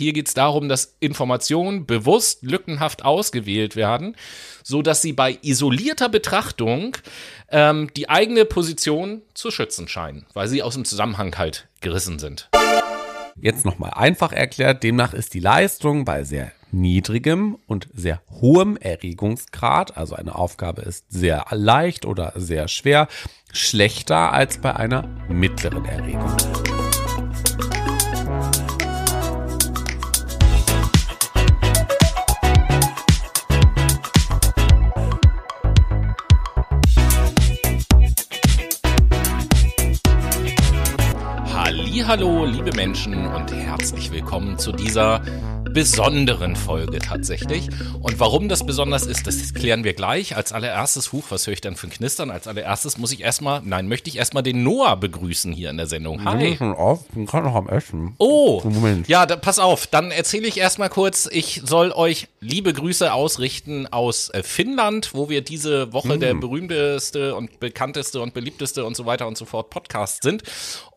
Hier geht es darum, dass Informationen bewusst lückenhaft ausgewählt werden, so dass sie bei isolierter Betrachtung ähm, die eigene Position zu schützen scheinen, weil sie aus dem Zusammenhang halt gerissen sind. Jetzt nochmal einfach erklärt, demnach ist die Leistung bei sehr niedrigem und sehr hohem Erregungsgrad, also eine Aufgabe ist sehr leicht oder sehr schwer, schlechter als bei einer mittleren Erregung. Hallo, liebe Menschen und herzlich willkommen zu dieser besonderen Folge tatsächlich. Und warum das besonders ist, das klären wir gleich. Als allererstes, Huch, was höre ich dann für ein Knistern? Als allererstes muss ich erstmal, nein, möchte ich erstmal den Noah begrüßen hier in der Sendung. Hi. schon auf, bin gerade noch am Essen. Oh, Moment. ja, da, pass auf, dann erzähle ich erstmal kurz, ich soll euch liebe Grüße ausrichten aus äh, Finnland, wo wir diese Woche der berühmteste und bekannteste und beliebteste und so weiter und so fort Podcast sind.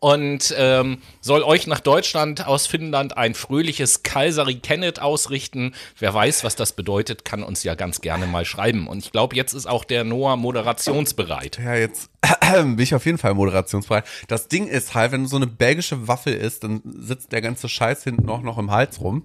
Und ähm, soll euch nach Deutschland aus Finnland ein fröhliches Kalsari Kenneth ausrichten. Wer weiß, was das bedeutet, kann uns ja ganz gerne mal schreiben. Und ich glaube, jetzt ist auch der Noah moderationsbereit. Ja, jetzt bin ich auf jeden Fall moderationsbereit. Das Ding ist halt, wenn du so eine belgische Waffel isst, dann sitzt der ganze Scheiß hinten auch noch im Hals rum.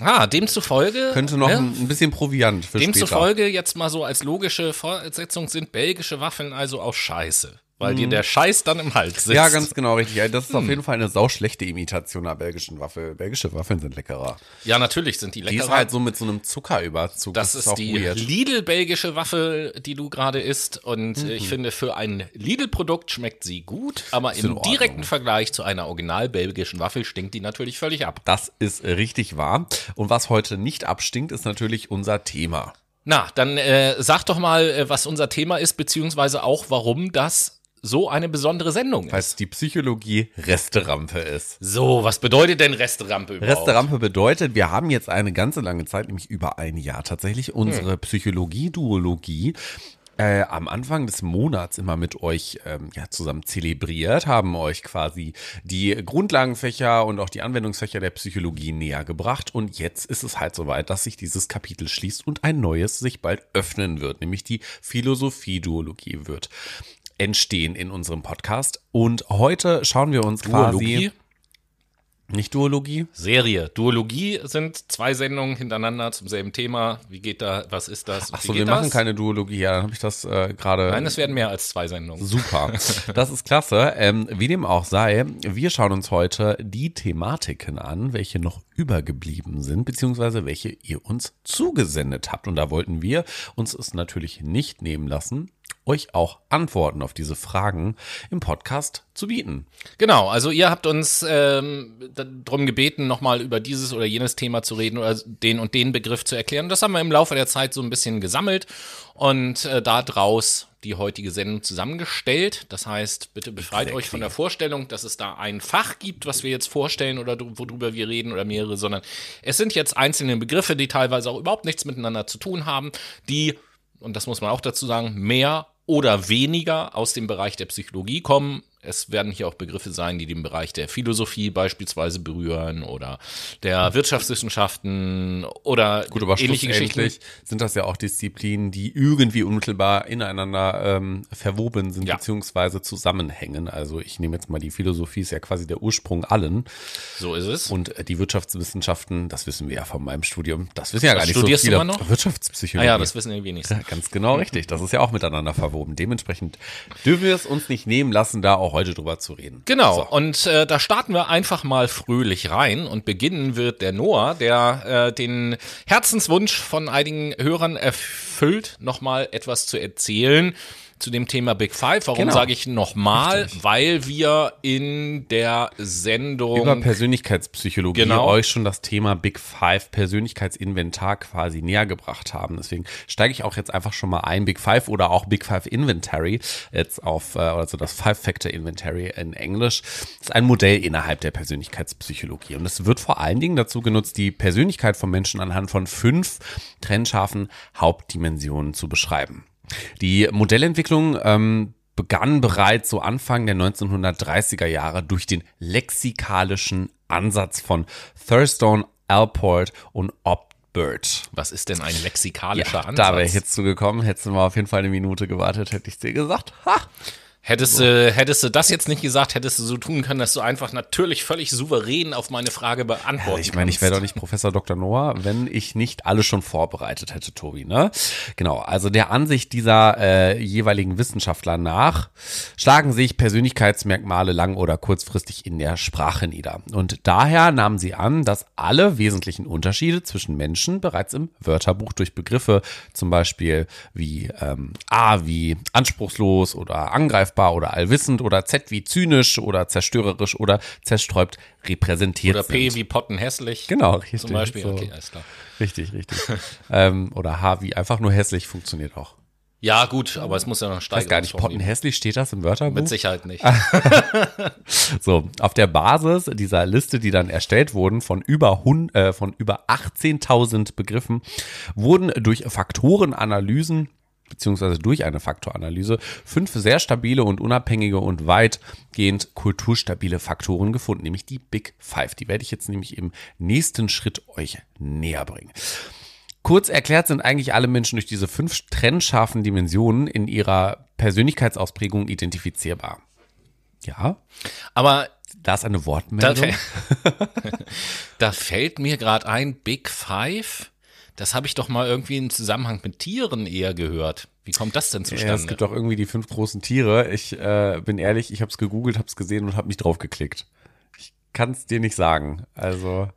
Ah, demzufolge. Könnte noch ne? ein, bisschen Proviant für später. Demzufolge jetzt mal so als logische Fortsetzung sind belgische Waffeln also auch scheiße. Weil dir der Scheiß dann im Hals sitzt. Mhm. Ja, ganz genau, richtig. Das ist auf jeden Fall eine sauschlechte Imitation einer belgischen Waffel. Belgische Waffeln sind leckerer. Ja, natürlich sind die Die lecker. ist halt so mit so einem Zuckerüberzug. das ist auch die. Lidl-belgische Waffel, die du gerade isst. Und äh, ich finde, für ein Lidl-Produkt schmeckt sie gut, aber im direkten Vergleich zu einer original-belgischen Waffel stinkt die natürlich völlig ab. Das ist richtig wahr. Und was heute nicht abstinkt, ist natürlich unser Thema. Na, dann äh, sag doch mal, äh, was unser Thema ist, beziehungsweise auch, warum das so eine besondere Sendung ist. Weil es die Psychologie Resterampe ist. So, was bedeutet denn Resterampe überhaupt? Resterampe bedeutet, wir haben jetzt eine ganze lange Zeit, nämlich über ein Jahr tatsächlich, unsere Psychologie-Duologie äh, am Anfang des Monats immer mit euch ähm, ja, zusammen zelebriert, haben euch quasi die Grundlagenfächer und auch die Anwendungsfächer der Psychologie näher gebracht. Und jetzt ist es halt soweit, dass sich dieses Kapitel schließt und ein neues sich bald öffnen wird, nämlich die Philosophie-Duologie wird entstehen in unserem Podcast. Und heute schauen wir uns Duologie? quasi nicht Duologie, Serie. Duologie sind zwei Sendungen hintereinander zum selben Thema. Wie geht da, was ist das? Ach Wie so, geht wir machen das? keine Duologie. Ja, dann habe ich das äh, gerade. Nein, es werden mehr als zwei Sendungen. Super. Das ist klasse. Ähm, wie dem auch sei, wir schauen uns heute die Thematiken an, welche noch übergeblieben sind, beziehungsweise welche ihr uns zugesendet habt. Und da wollten wir uns es natürlich nicht nehmen lassen, euch auch Antworten auf diese Fragen im Podcast zu bieten. Genau, also ihr habt uns ähm, darum gebeten, nochmal über dieses oder jenes Thema zu reden oder den und den Begriff zu erklären. Das haben wir im Laufe der Zeit so ein bisschen gesammelt und äh, daraus die heutige Sendung zusammengestellt. Das heißt, bitte befreit euch von der Vorstellung, dass es da ein Fach gibt, was wir jetzt vorstellen oder worüber wir reden oder mehrere, sondern es sind jetzt einzelne Begriffe, die teilweise auch überhaupt nichts miteinander zu tun haben, die, und das muss man auch dazu sagen, mehr oder weniger aus dem Bereich der Psychologie kommen. Es werden hier auch Begriffe sein, die den Bereich der Philosophie beispielsweise berühren oder der Wirtschaftswissenschaften oder Gut, aber ähnliche Geschichten. sind das ja auch Disziplinen, die irgendwie unmittelbar ineinander ähm, verwoben sind, Ja. beziehungsweise zusammenhängen. Also ich nehme jetzt mal die Philosophie, ist ja quasi der Ursprung allen. So ist es. Und äh, die Wirtschaftswissenschaften, das wissen wir ja von meinem Studium, das wissen ja Was gar nicht so studierst du viele. immer noch? Wirtschaftspsychologie. ah ja, das wissen wir wenigstens. Ja, ganz genau richtig. Das ist ja auch miteinander verwoben. Dementsprechend dürfen wir es uns nicht nehmen lassen, da auch heute drüber zu reden. Genau, So. und äh, da starten wir einfach mal fröhlich rein und beginnen wird der Noah, der äh, den Herzenswunsch von einigen Hörern erfüllt, nochmal etwas zu erzählen zu dem Thema Big Five. Warum Genau. sage ich nochmal? Weil wir in der Sendung Über Persönlichkeitspsychologie Genau. euch schon das Thema Big Five Persönlichkeitsinventar quasi näher gebracht haben. Deswegen steige ich auch jetzt einfach schon mal ein. Big Five oder auch Big Five Inventory, jetzt auf, also das Five Factor Inventory in Englisch, ist ein Modell innerhalb der Persönlichkeitspsychologie. Und es wird vor allen Dingen dazu genutzt, die Persönlichkeit von Menschen anhand von fünf trennscharfen Hauptdimensionen zu beschreiben. Die Modellentwicklung ähm, begann bereits so Anfang der 1930er Jahre durch den lexikalischen Ansatz von Thurstone, Alport und Opbert. Was ist denn ein lexikalischer Ansatz? Da wäre ich jetzt zugekommen, hättest du mal auf jeden Fall eine Minute gewartet, hätte ich dir gesagt. Ha! Hättest, du, hättest du das jetzt nicht gesagt, hättest du so tun können, dass du einfach natürlich völlig souverän auf meine Frage beantworten Ich meine, ich wäre doch nicht Professor Dr. Noah, wenn ich nicht alles schon vorbereitet hätte, Tobi, ne? Genau, also der Ansicht dieser äh, jeweiligen Wissenschaftler nach schlagen sich Persönlichkeitsmerkmale lang oder kurzfristig in der Sprache nieder. Und daher nahmen sie an, dass alle wesentlichen Unterschiede zwischen Menschen bereits im Wörterbuch durch Begriffe, zum Beispiel wie ähm, A wie anspruchslos oder angreifbar, oder allwissend oder Z wie zynisch oder zerstörerisch oder zersträubt repräsentiert Oder P sind. wie pottenhässlich. Genau, richtig. Zum Beispiel, so. okay, alles klar. Richtig, richtig. ähm, oder H wie einfach nur hässlich funktioniert auch. Ja, gut, aber es muss ja noch Ich weiß steigen. gar nicht, pottenhässlich steht das im Wörterbuch? Mit Sicherheit nicht. So, auf der Basis dieser Liste, die dann erstellt wurden, von über, äh, von über 18.000 Begriffen, wurden durch Faktorenanalysen beziehungsweise durch eine Faktoranalyse fünf sehr stabile und unabhängige und weitgehend kulturstabile Faktoren gefunden, nämlich die Big Five. Die werde ich jetzt nämlich im nächsten Schritt euch näher bringen. Kurz erklärt sind eigentlich alle Menschen durch diese fünf trennscharfen Dimensionen in ihrer Persönlichkeitsausprägung identifizierbar. Ja, Aber da ist eine da, Wortmeldung. fä- da fällt mir gerade ein, Big Five, das habe ich doch mal irgendwie im Zusammenhang mit Tieren eher gehört. Wie kommt das denn Ja, zustande? es gibt doch irgendwie die fünf großen Tiere. Ich äh, bin ehrlich, ich habe es gegoogelt, habe es gesehen und habe nicht drauf geklickt. Ich kann es dir nicht sagen. Also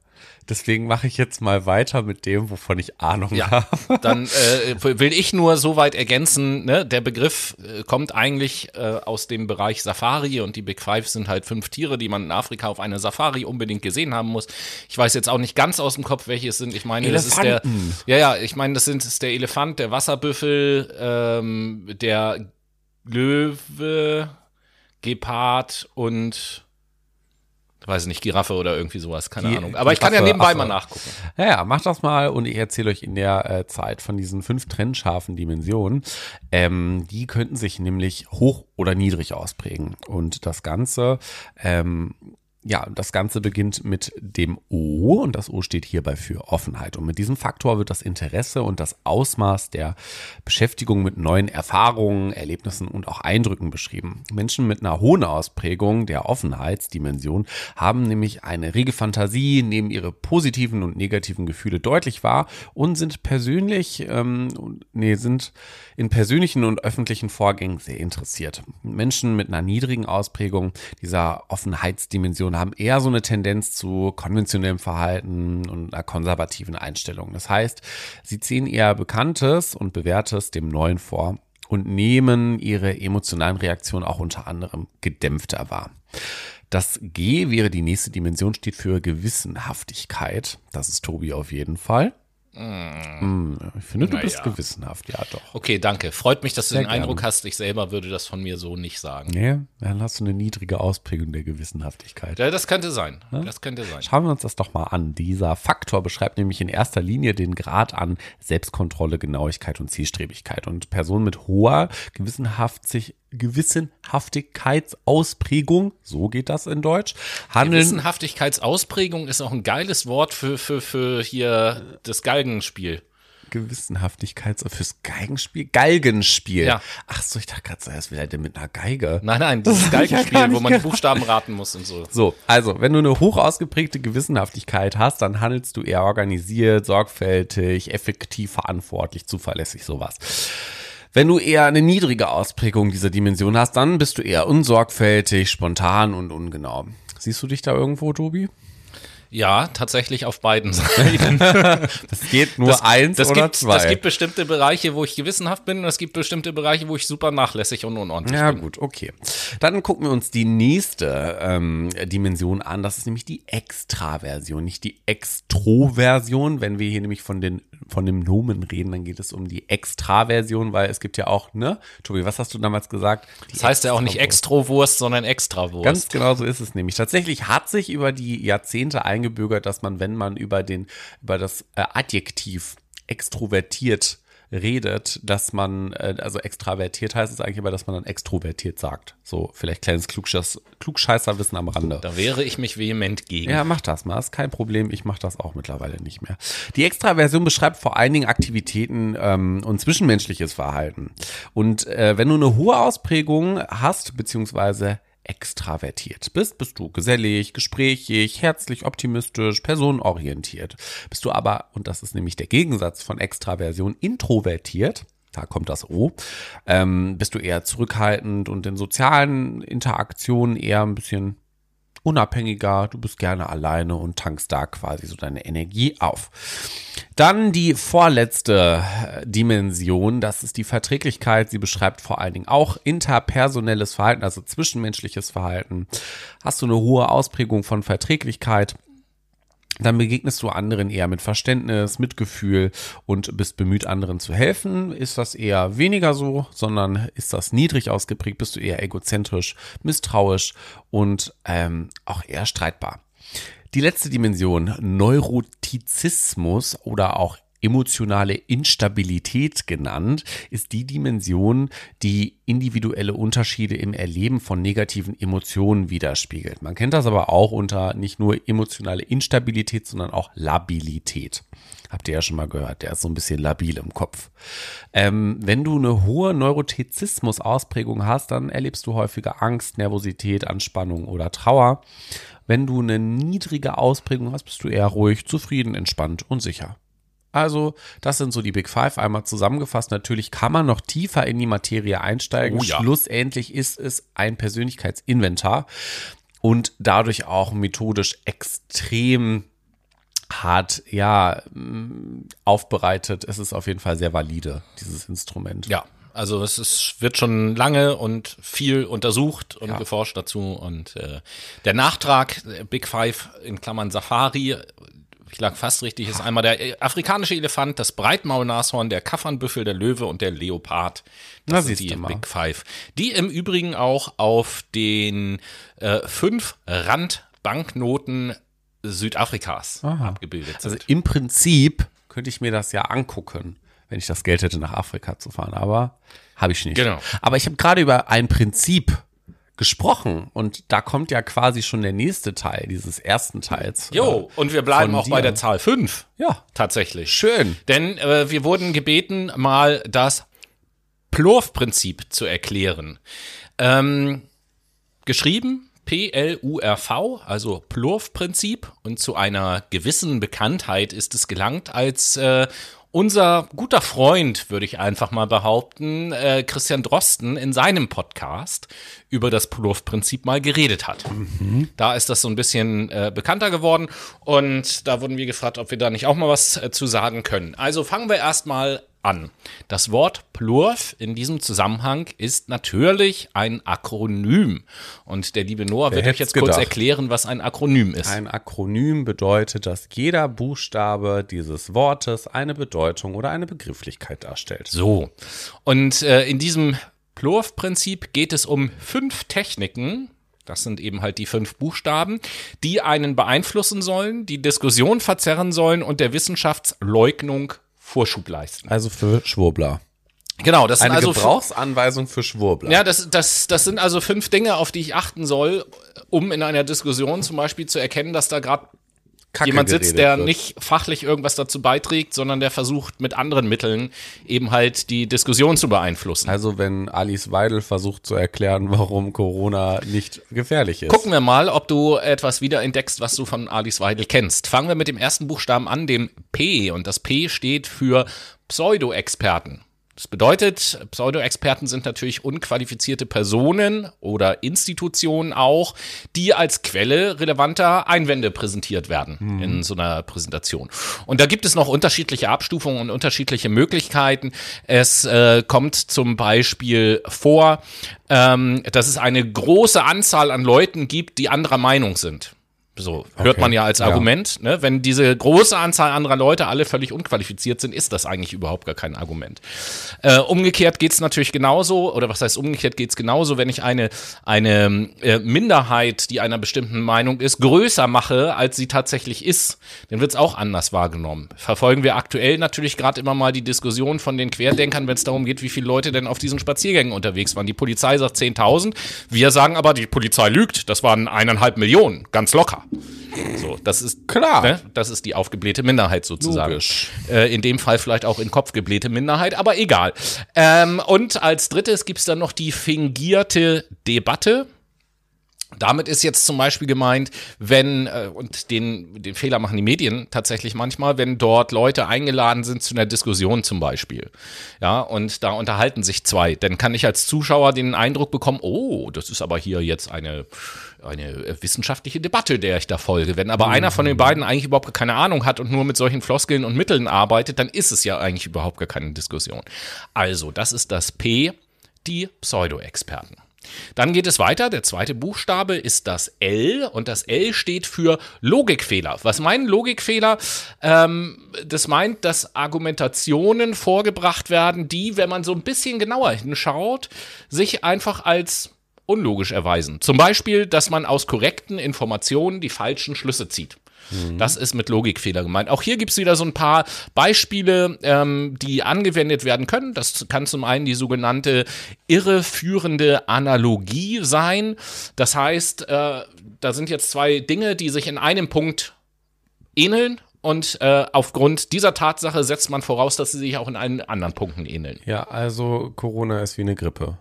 deswegen mache ich jetzt mal weiter mit dem, wovon ich Ahnung Ja, habe. dann äh, will ich nur so weit ergänzen, ne? der Begriff äh, kommt eigentlich äh, aus dem Bereich Safari und die Big Five sind halt fünf Tiere, die man in Afrika auf einer Safari unbedingt gesehen haben muss. Ich weiß jetzt auch nicht ganz aus dem Kopf, welche es sind. Ich meine, das ist der, Elefanten. ja, ja, ich meine, das sind das ist der Elefant, der Wasserbüffel, ähm, der Löwe, Gepard und weiß ich nicht, Giraffe oder irgendwie sowas, keine Die- Ahnung. Aber ich kann ja nebenbei Affe. mal nachgucken. Ja, ja, macht das mal und ich erzähle euch in der äh, Zeit von diesen fünf trennscharfen Dimensionen. Ähm, die könnten sich nämlich hoch oder niedrig ausprägen. Und das Ganze, ähm, ja, das Ganze beginnt mit dem O und das O steht hierbei für Offenheit. Und mit diesem Faktor wird das Interesse und das Ausmaß der Beschäftigung mit neuen Erfahrungen, Erlebnissen und auch Eindrücken beschrieben. Menschen mit einer hohen Ausprägung der Offenheitsdimension haben nämlich eine rege Fantasie, nehmen ihre positiven und negativen Gefühle deutlich wahr und sind persönlich, ähm, nee, sind in persönlichen und öffentlichen Vorgängen sehr interessiert. Menschen mit einer niedrigen Ausprägung dieser Offenheitsdimension haben eher so eine Tendenz zu konventionellem Verhalten und einer konservativen Einstellung. Das heißt, sie ziehen eher Bekanntes und Bewährtes dem Neuen vor und nehmen ihre emotionalen Reaktionen auch unter anderem gedämpfter wahr. Das G wäre die nächste Dimension, steht für Gewissenhaftigkeit. Das ist Tobi auf jeden Fall. Mm, Ich finde, du Na bist ja. gewissenhaft, ja doch. Okay, danke. Freut mich, dass du Sehr den Eindruck gerne. hast, ich selber würde das von mir so nicht sagen. Nee, dann hast du eine niedrige Ausprägung der Gewissenhaftigkeit. Ja, das könnte sein. Das könnte sein. Schauen wir uns das doch mal an. Dieser Faktor beschreibt nämlich in erster Linie den Grad an Selbstkontrolle, Genauigkeit und Zielstrebigkeit. Und Personen mit hoher Gewissenhaftig Gewissenhaftigkeitsausprägung, so geht das in Deutsch, handeln. Gewissenhaftigkeitsausprägung ist auch ein geiles Wort für, für, für hier das Galgenspiel. Gewissenhaftigkeits fürs Geigenspiel? Galgenspiel. Ja. Ach so, ich dachte gerade will er denn mit einer Geige. Nein, nein, ich ja gar Galgenspiel, wo nicht man die gedacht. Buchstaben raten muss und so. So, also, wenn du eine hoch ausgeprägte Gewissenhaftigkeit hast, dann handelst du eher organisiert, sorgfältig, effektiv, verantwortlich, zuverlässig, sowas. Wenn du eher eine niedrige Ausprägung dieser Dimension hast, dann bist du eher unsorgfältig, spontan und ungenau. Siehst du dich da irgendwo, Tobi? Ja, tatsächlich auf beiden Seiten. Das geht nur eins das oder gibt, zwei. Das gibt bestimmte Bereiche, wo ich gewissenhaft bin und es gibt bestimmte Bereiche, wo ich super nachlässig und unordentlich Ja, bin. gut, okay. Dann gucken wir uns die nächste ähm, Dimension an. Das ist nämlich die Extraversion, nicht die Extroversion. Wenn wir hier nämlich von den von dem Nomen reden, dann geht es um die Extraversion, weil es gibt ja auch, ne? Tobi, was hast du damals gesagt? Die Das heißt ja auch nicht Extrawurst. Extrawurst, sondern Extrawurst. Ganz genau so ist es nämlich. Tatsächlich hat sich über die Jahrzehnte eingebürgert, dass man, wenn man über den, über das äh, Adjektiv extrovertiert redet, dass man, äh, also extravertiert heißt es eigentlich aber, dass man dann extrovertiert sagt. So, vielleicht kleines Klugscheiß, Klugscheißerwissen am Rande. Da wehre ich mich vehement gegen. Ja, mach das mal, ist kein Problem. Ich mache das auch mittlerweile nicht mehr. Die Extraversion beschreibt vor allen Dingen Aktivitäten ähm, und zwischenmenschliches Verhalten. Und äh, wenn du eine hohe Ausprägung hast, beziehungsweise extravertiert bist, bist du gesellig, gesprächig, herzlich, optimistisch, personenorientiert. Bist du aber, und das ist nämlich der Gegensatz von Extraversion, introvertiert, da kommt das O, ähm, bist du eher zurückhaltend und in sozialen Interaktionen eher ein bisschen unabhängiger, du bist gerne alleine und tankst da quasi so deine Energie auf. Dann die vorletzte äh, Dimension, das ist die Verträglichkeit. Sie beschreibt vor allen Dingen auch interpersonelles Verhalten, also zwischenmenschliches Verhalten. Hast du eine hohe Ausprägung von Verträglichkeit, dann begegnest du anderen eher mit Verständnis, Mitgefühl und bist bemüht, anderen zu helfen. Ist das eher weniger so, sondern ist das niedrig ausgeprägt, bist du eher egozentrisch, misstrauisch und ähm, auch eher streitbar. Die letzte Dimension, Neurotizismus oder auch emotionale Instabilität genannt, ist die Dimension, die individuelle Unterschiede im Erleben von negativen Emotionen widerspiegelt. Man kennt das aber auch unter nicht nur emotionale Instabilität, sondern auch Labilität. Habt ihr ja schon mal gehört, der ist so ein bisschen labil im Kopf. Ähm, wenn du eine hohe Neurotizismus-Ausprägung hast, dann erlebst du häufiger Angst, Nervosität, Anspannung oder Trauer. Wenn du eine niedrige Ausprägung hast, bist du eher ruhig, zufrieden, entspannt und sicher. Also, das sind so die Big Five einmal zusammengefasst. Natürlich kann man noch tiefer in die Materie einsteigen. Oh ja. Schlussendlich ist es ein Persönlichkeitsinventar und dadurch auch methodisch extrem hart, ja, mh, aufbereitet. Es ist auf jeden Fall sehr valide, dieses Instrument. Ja, also es ist, wird schon lange und viel untersucht und Ja. geforscht dazu. Und äh, der Nachtrag, äh, Big Five in Klammern Safari, ich lag fast richtig, ist einmal der äh, afrikanische Elefant, das Breitmaulnashorn, der Kaffernbüffel, der Löwe und der Leopard. Na, Das sind siehst die. Big Five. Die im Übrigen auch auf den äh, fünf Randbanknoten Südafrikas abgebildet sind. Also im Prinzip könnte ich mir das ja angucken, wenn ich das Geld hätte, nach Afrika zu fahren. Aber habe ich nicht. Genau. Aber ich habe gerade über ein Prinzip gesprochen und da kommt ja quasi schon der nächste Teil dieses ersten Teils. Jo, und wir bleiben auch bei dir. der Zahl fünf. Ja, Tatsächlich. schön. Denn äh, wir wurden gebeten, mal das Plurf-Prinzip zu erklären. Ähm, geschrieben P-L-U-R-V, also Plurf-Prinzip. Und zu einer gewissen Bekanntheit ist es gelangt, als äh, unser guter Freund, würde ich einfach mal behaupten, äh, Christian Drosten in seinem Podcast über das Plurf-Prinzip mal geredet hat. Da ist das so ein bisschen äh, bekannter geworden und da wurden wir gefragt, ob wir da nicht auch mal was äh, zu sagen können. Also fangen wir erstmal an. Das Wort Plurf in diesem Zusammenhang ist natürlich ein Akronym. Und der liebe Noah wird euch jetzt kurz gedacht? erklären, was ein Akronym ist. Ein Akronym bedeutet, dass jeder Buchstabe dieses Wortes eine Bedeutung oder eine Begrifflichkeit darstellt. So. Und äh, in diesem Plurf-Prinzip geht es um fünf Techniken. Das sind eben halt die fünf Buchstaben, die einen beeinflussen sollen, die Diskussion verzerren sollen und der Wissenschaftsleugnung Vorschub leisten. Also für Schwurbler. Genau, das sind Eine also Gebrauchsanweisung für Schwurbler. Ja, das, das, das sind also fünf Dinge, auf die ich achten soll, um in einer Diskussion zum Beispiel zu erkennen, dass da gerade Kacke jemand sitzt, der wird. nicht fachlich irgendwas dazu beiträgt, sondern der versucht mit anderen Mitteln eben halt die Diskussion zu beeinflussen. Also wenn Alice Weidel versucht zu erklären, warum Corona nicht gefährlich ist. Gucken wir mal, ob du etwas wiederentdeckst, was du von Alice Weidel kennst. Fangen wir mit dem ersten Buchstaben an, dem P. Und das P steht für Pseudo-Experten. Das bedeutet, Pseudo-Experten sind natürlich unqualifizierte Personen oder Institutionen auch, die als Quelle relevanter Einwände präsentiert werden in so einer Präsentation. Und da gibt es noch unterschiedliche Abstufungen und unterschiedliche Möglichkeiten. Es äh, kommt zum Beispiel vor, ähm, dass es eine große Anzahl an Leuten gibt, die anderer Meinung sind. So hört Okay, man ja als ja. Argument. Ne? Wenn diese große Anzahl anderer Leute alle völlig unqualifiziert sind, ist das eigentlich überhaupt gar kein Argument. Äh, umgekehrt geht's natürlich genauso, oder was heißt umgekehrt geht's genauso, wenn ich eine, eine äh, Minderheit, die einer bestimmten Meinung ist, größer mache, als sie tatsächlich ist, dann wird's auch anders wahrgenommen. Verfolgen wir aktuell natürlich gerade immer mal die Diskussion von den Querdenkern, wenn es darum geht, wie viele Leute denn auf diesen Spaziergängen unterwegs waren. Die Polizei sagt 10.000, wir sagen aber, die Polizei lügt, das waren eineinhalb Millionen, ganz locker. So, das ist Klar. Ne? Das ist die aufgeblähte Minderheit sozusagen. Äh, in dem Fall vielleicht auch in Kopf geblähte Minderheit, aber egal. Ähm, und als drittes gibt's dann noch die fingierte Debatte. Damit ist jetzt zum Beispiel gemeint, wenn, äh, und den, den Fehler machen die Medien tatsächlich manchmal, wenn dort Leute eingeladen sind zu einer Diskussion zum Beispiel. Ja, und da unterhalten sich zwei. Dann kann ich als Zuschauer den Eindruck bekommen, oh, das ist aber hier jetzt eine, eine wissenschaftliche Debatte, der ich da folge. Wenn aber einer von den beiden eigentlich überhaupt gar keine Ahnung hat und nur mit solchen Floskeln und Mitteln arbeitet, dann ist es ja eigentlich überhaupt gar keine Diskussion. Also, das ist das P, die Pseudo-Experten. Dann geht es weiter. Der zweite Buchstabe ist das L und das L steht für Logikfehler. Was meinen Logikfehler? Ähm, das meint, dass Argumentationen vorgebracht werden, die, wenn man so ein bisschen genauer hinschaut, sich einfach als unlogisch erweisen. Zum Beispiel, dass man aus korrekten Informationen die falschen Schlüsse zieht. Das ist mit Logikfehler gemeint. Auch hier gibt es wieder so ein paar Beispiele, ähm, die angewendet werden können. Das kann zum einen die sogenannte irreführende Analogie sein. Das heißt, äh, da sind jetzt zwei Dinge, die sich in einem Punkt ähneln. Und äh, aufgrund dieser Tatsache setzt man voraus, dass sie sich auch in allen anderen Punkten ähneln. Ja, also Corona ist wie eine Grippe.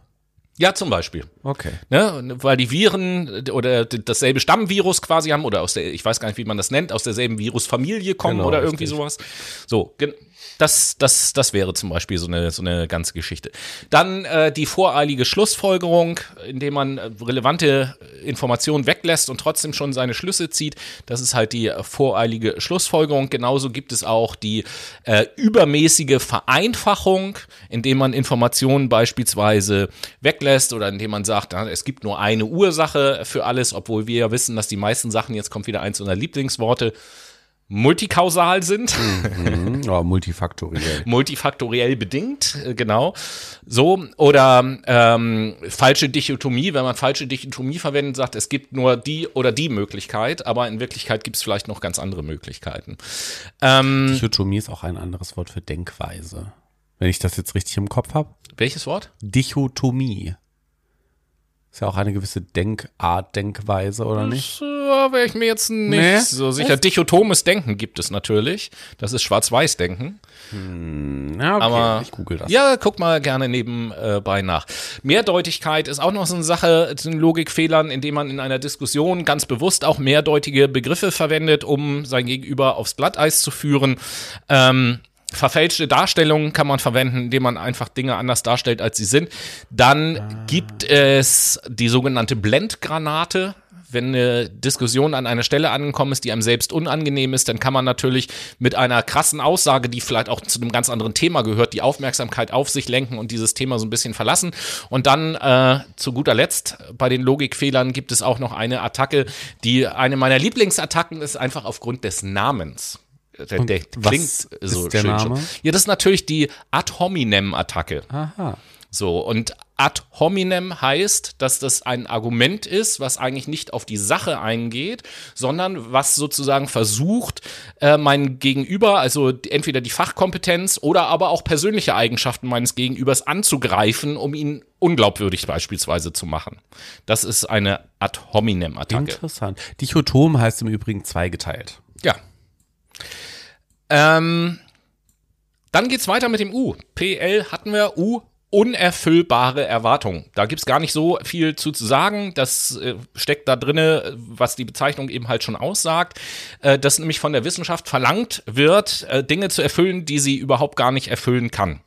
Ja, zum Beispiel. Okay. Ne, weil die Viren oder d- dasselbe Stammvirus quasi haben oder aus der, ich weiß gar nicht, wie man das nennt, aus derselben Virusfamilie kommen Genau, oder irgendwie richtig. sowas. So, das, das, das wäre zum Beispiel so eine, so eine ganze Geschichte. Dann äh, die voreilige Schlussfolgerung, indem man äh, relevante Informationen weglässt und trotzdem schon seine Schlüsse zieht. Das ist halt die äh, voreilige Schlussfolgerung. Genauso gibt es auch die äh, übermäßige Vereinfachung, indem man Informationen beispielsweise weglässt oder indem man sagt, es gibt nur eine Ursache für alles, obwohl wir ja wissen, dass die meisten Sachen, jetzt kommt wieder eins unserer Lieblingsworte, multikausal sind, Mhm, ja, multifaktoriell. multifaktoriell bedingt, äh, genau. So, oder ähm, falsche Dichotomie, wenn man falsche Dichotomie verwendet, sagt, es gibt nur die oder die Möglichkeit, aber in Wirklichkeit gibt es vielleicht noch ganz andere Möglichkeiten. Ähm, Dichotomie ist auch ein anderes Wort für Denkweise. Wenn ich das jetzt richtig im Kopf habe. welches Wort? Dichotomie. Ist ja auch eine gewisse Denkart, Denkweise, oder nicht? Das äh, wäre ich mir jetzt nicht Nee? so sicher. Dichotomes Denken gibt es natürlich. Das ist Schwarz-Weiß-Denken. Ja, okay. Aber ich google das. Ja, guck mal gerne nebenbei nach. Mehrdeutigkeit ist auch noch so eine Sache zu den Logikfehlern, indem man in einer Diskussion ganz bewusst auch mehrdeutige Begriffe verwendet, um sein Gegenüber aufs Glatteis zu führen. Ähm, Verfälschte Darstellungen kann man verwenden, indem man einfach Dinge anders darstellt, als sie sind. Dann gibt es die sogenannte Blendgranate. Wenn eine Diskussion an einer Stelle angekommen ist, die einem selbst unangenehm ist, dann kann man natürlich mit einer krassen Aussage, die vielleicht auch zu einem ganz anderen Thema gehört, die Aufmerksamkeit auf sich lenken und dieses Thema so ein bisschen verlassen. Und dann äh, zu guter Letzt bei den Logikfehlern gibt es auch noch eine Attacke, die eine meiner Lieblingsattacken ist, einfach aufgrund des Namens. Der, der klingt ist so der schön. Name? Ja, das ist natürlich die Ad hominem-Attacke. Aha. So, und ad hominem heißt, dass das ein Argument ist, was eigentlich nicht auf die Sache eingeht, sondern was sozusagen versucht, äh, mein Gegenüber, also entweder die Fachkompetenz oder aber auch persönliche Eigenschaften meines Gegenübers anzugreifen, um ihn unglaubwürdig beispielsweise zu machen. Das ist eine ad hominem Attacke. Interessant. Dichotom heißt im Übrigen zweigeteilt. Ja. Ähm, dann geht's weiter mit dem U. PL hatten wir, U, unerfüllbare Erwartungen. Da gibt's gar nicht so viel zu, zu sagen. Das äh, steckt da drinne, was die Bezeichnung eben halt schon aussagt, äh, dass nämlich von der Wissenschaft verlangt wird, äh, Dinge zu erfüllen, die sie überhaupt gar nicht erfüllen kann.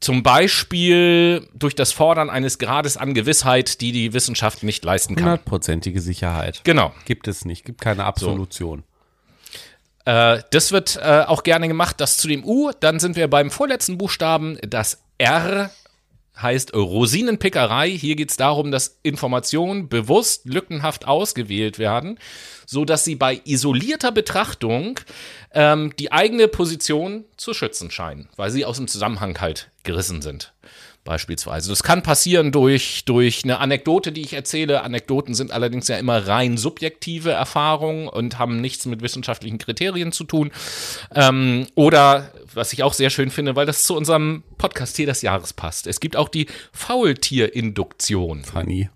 Zum Beispiel durch das Fordern eines Grades an Gewissheit, die die Wissenschaft nicht leisten kann. Hundertprozentige Sicherheit. Genau. Gibt es nicht. Gibt keine Absolution. Äh, das wird äh, auch gerne gemacht, das zu dem U. Dann sind wir beim vorletzten Buchstaben. Das R heißt Rosinenpickerei. Hier geht es darum, dass Informationen bewusst lückenhaft ausgewählt werden, so dass sie bei isolierter Betrachtung ähm, die eigene Position zu schützen scheinen, weil sie aus dem Zusammenhang halt gerissen sind beispielsweise. Das kann passieren durch, durch eine Anekdote, die ich erzähle. Anekdoten sind allerdings ja immer rein subjektive Erfahrungen und haben nichts mit wissenschaftlichen Kriterien zu tun. Ähm, oder, was ich auch sehr schön finde, weil das zu unserem Podcast hier des Jahres passt. Es gibt auch die Faultierinduktion. Funny.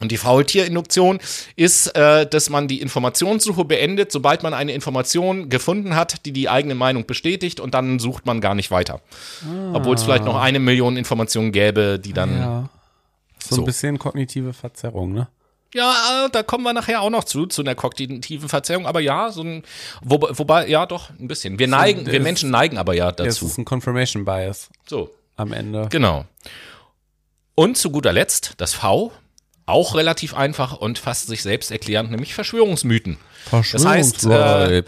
Und die Faultierinduktion ist, äh, dass man die Informationssuche beendet, sobald man eine Information gefunden hat, die die eigene Meinung bestätigt und dann sucht man gar nicht weiter. Ah. Obwohl es vielleicht noch eine Million Informationen gäbe, die dann. Ja. So, so ein bisschen kognitive Verzerrung, ne? Ja, äh, da kommen wir nachher auch noch zu, zu einer kognitiven Verzerrung. Aber ja, so ein, wo, wobei, ja, doch, ein bisschen. Wir neigen, so, wir Menschen neigen aber ja dazu. Das ist ein Confirmation Bias. So. Am Ende. Genau. Und zu guter Letzt das V auch relativ einfach und fast sich selbst erklärend, nämlich Verschwörungsmythen. Das heißt, äh,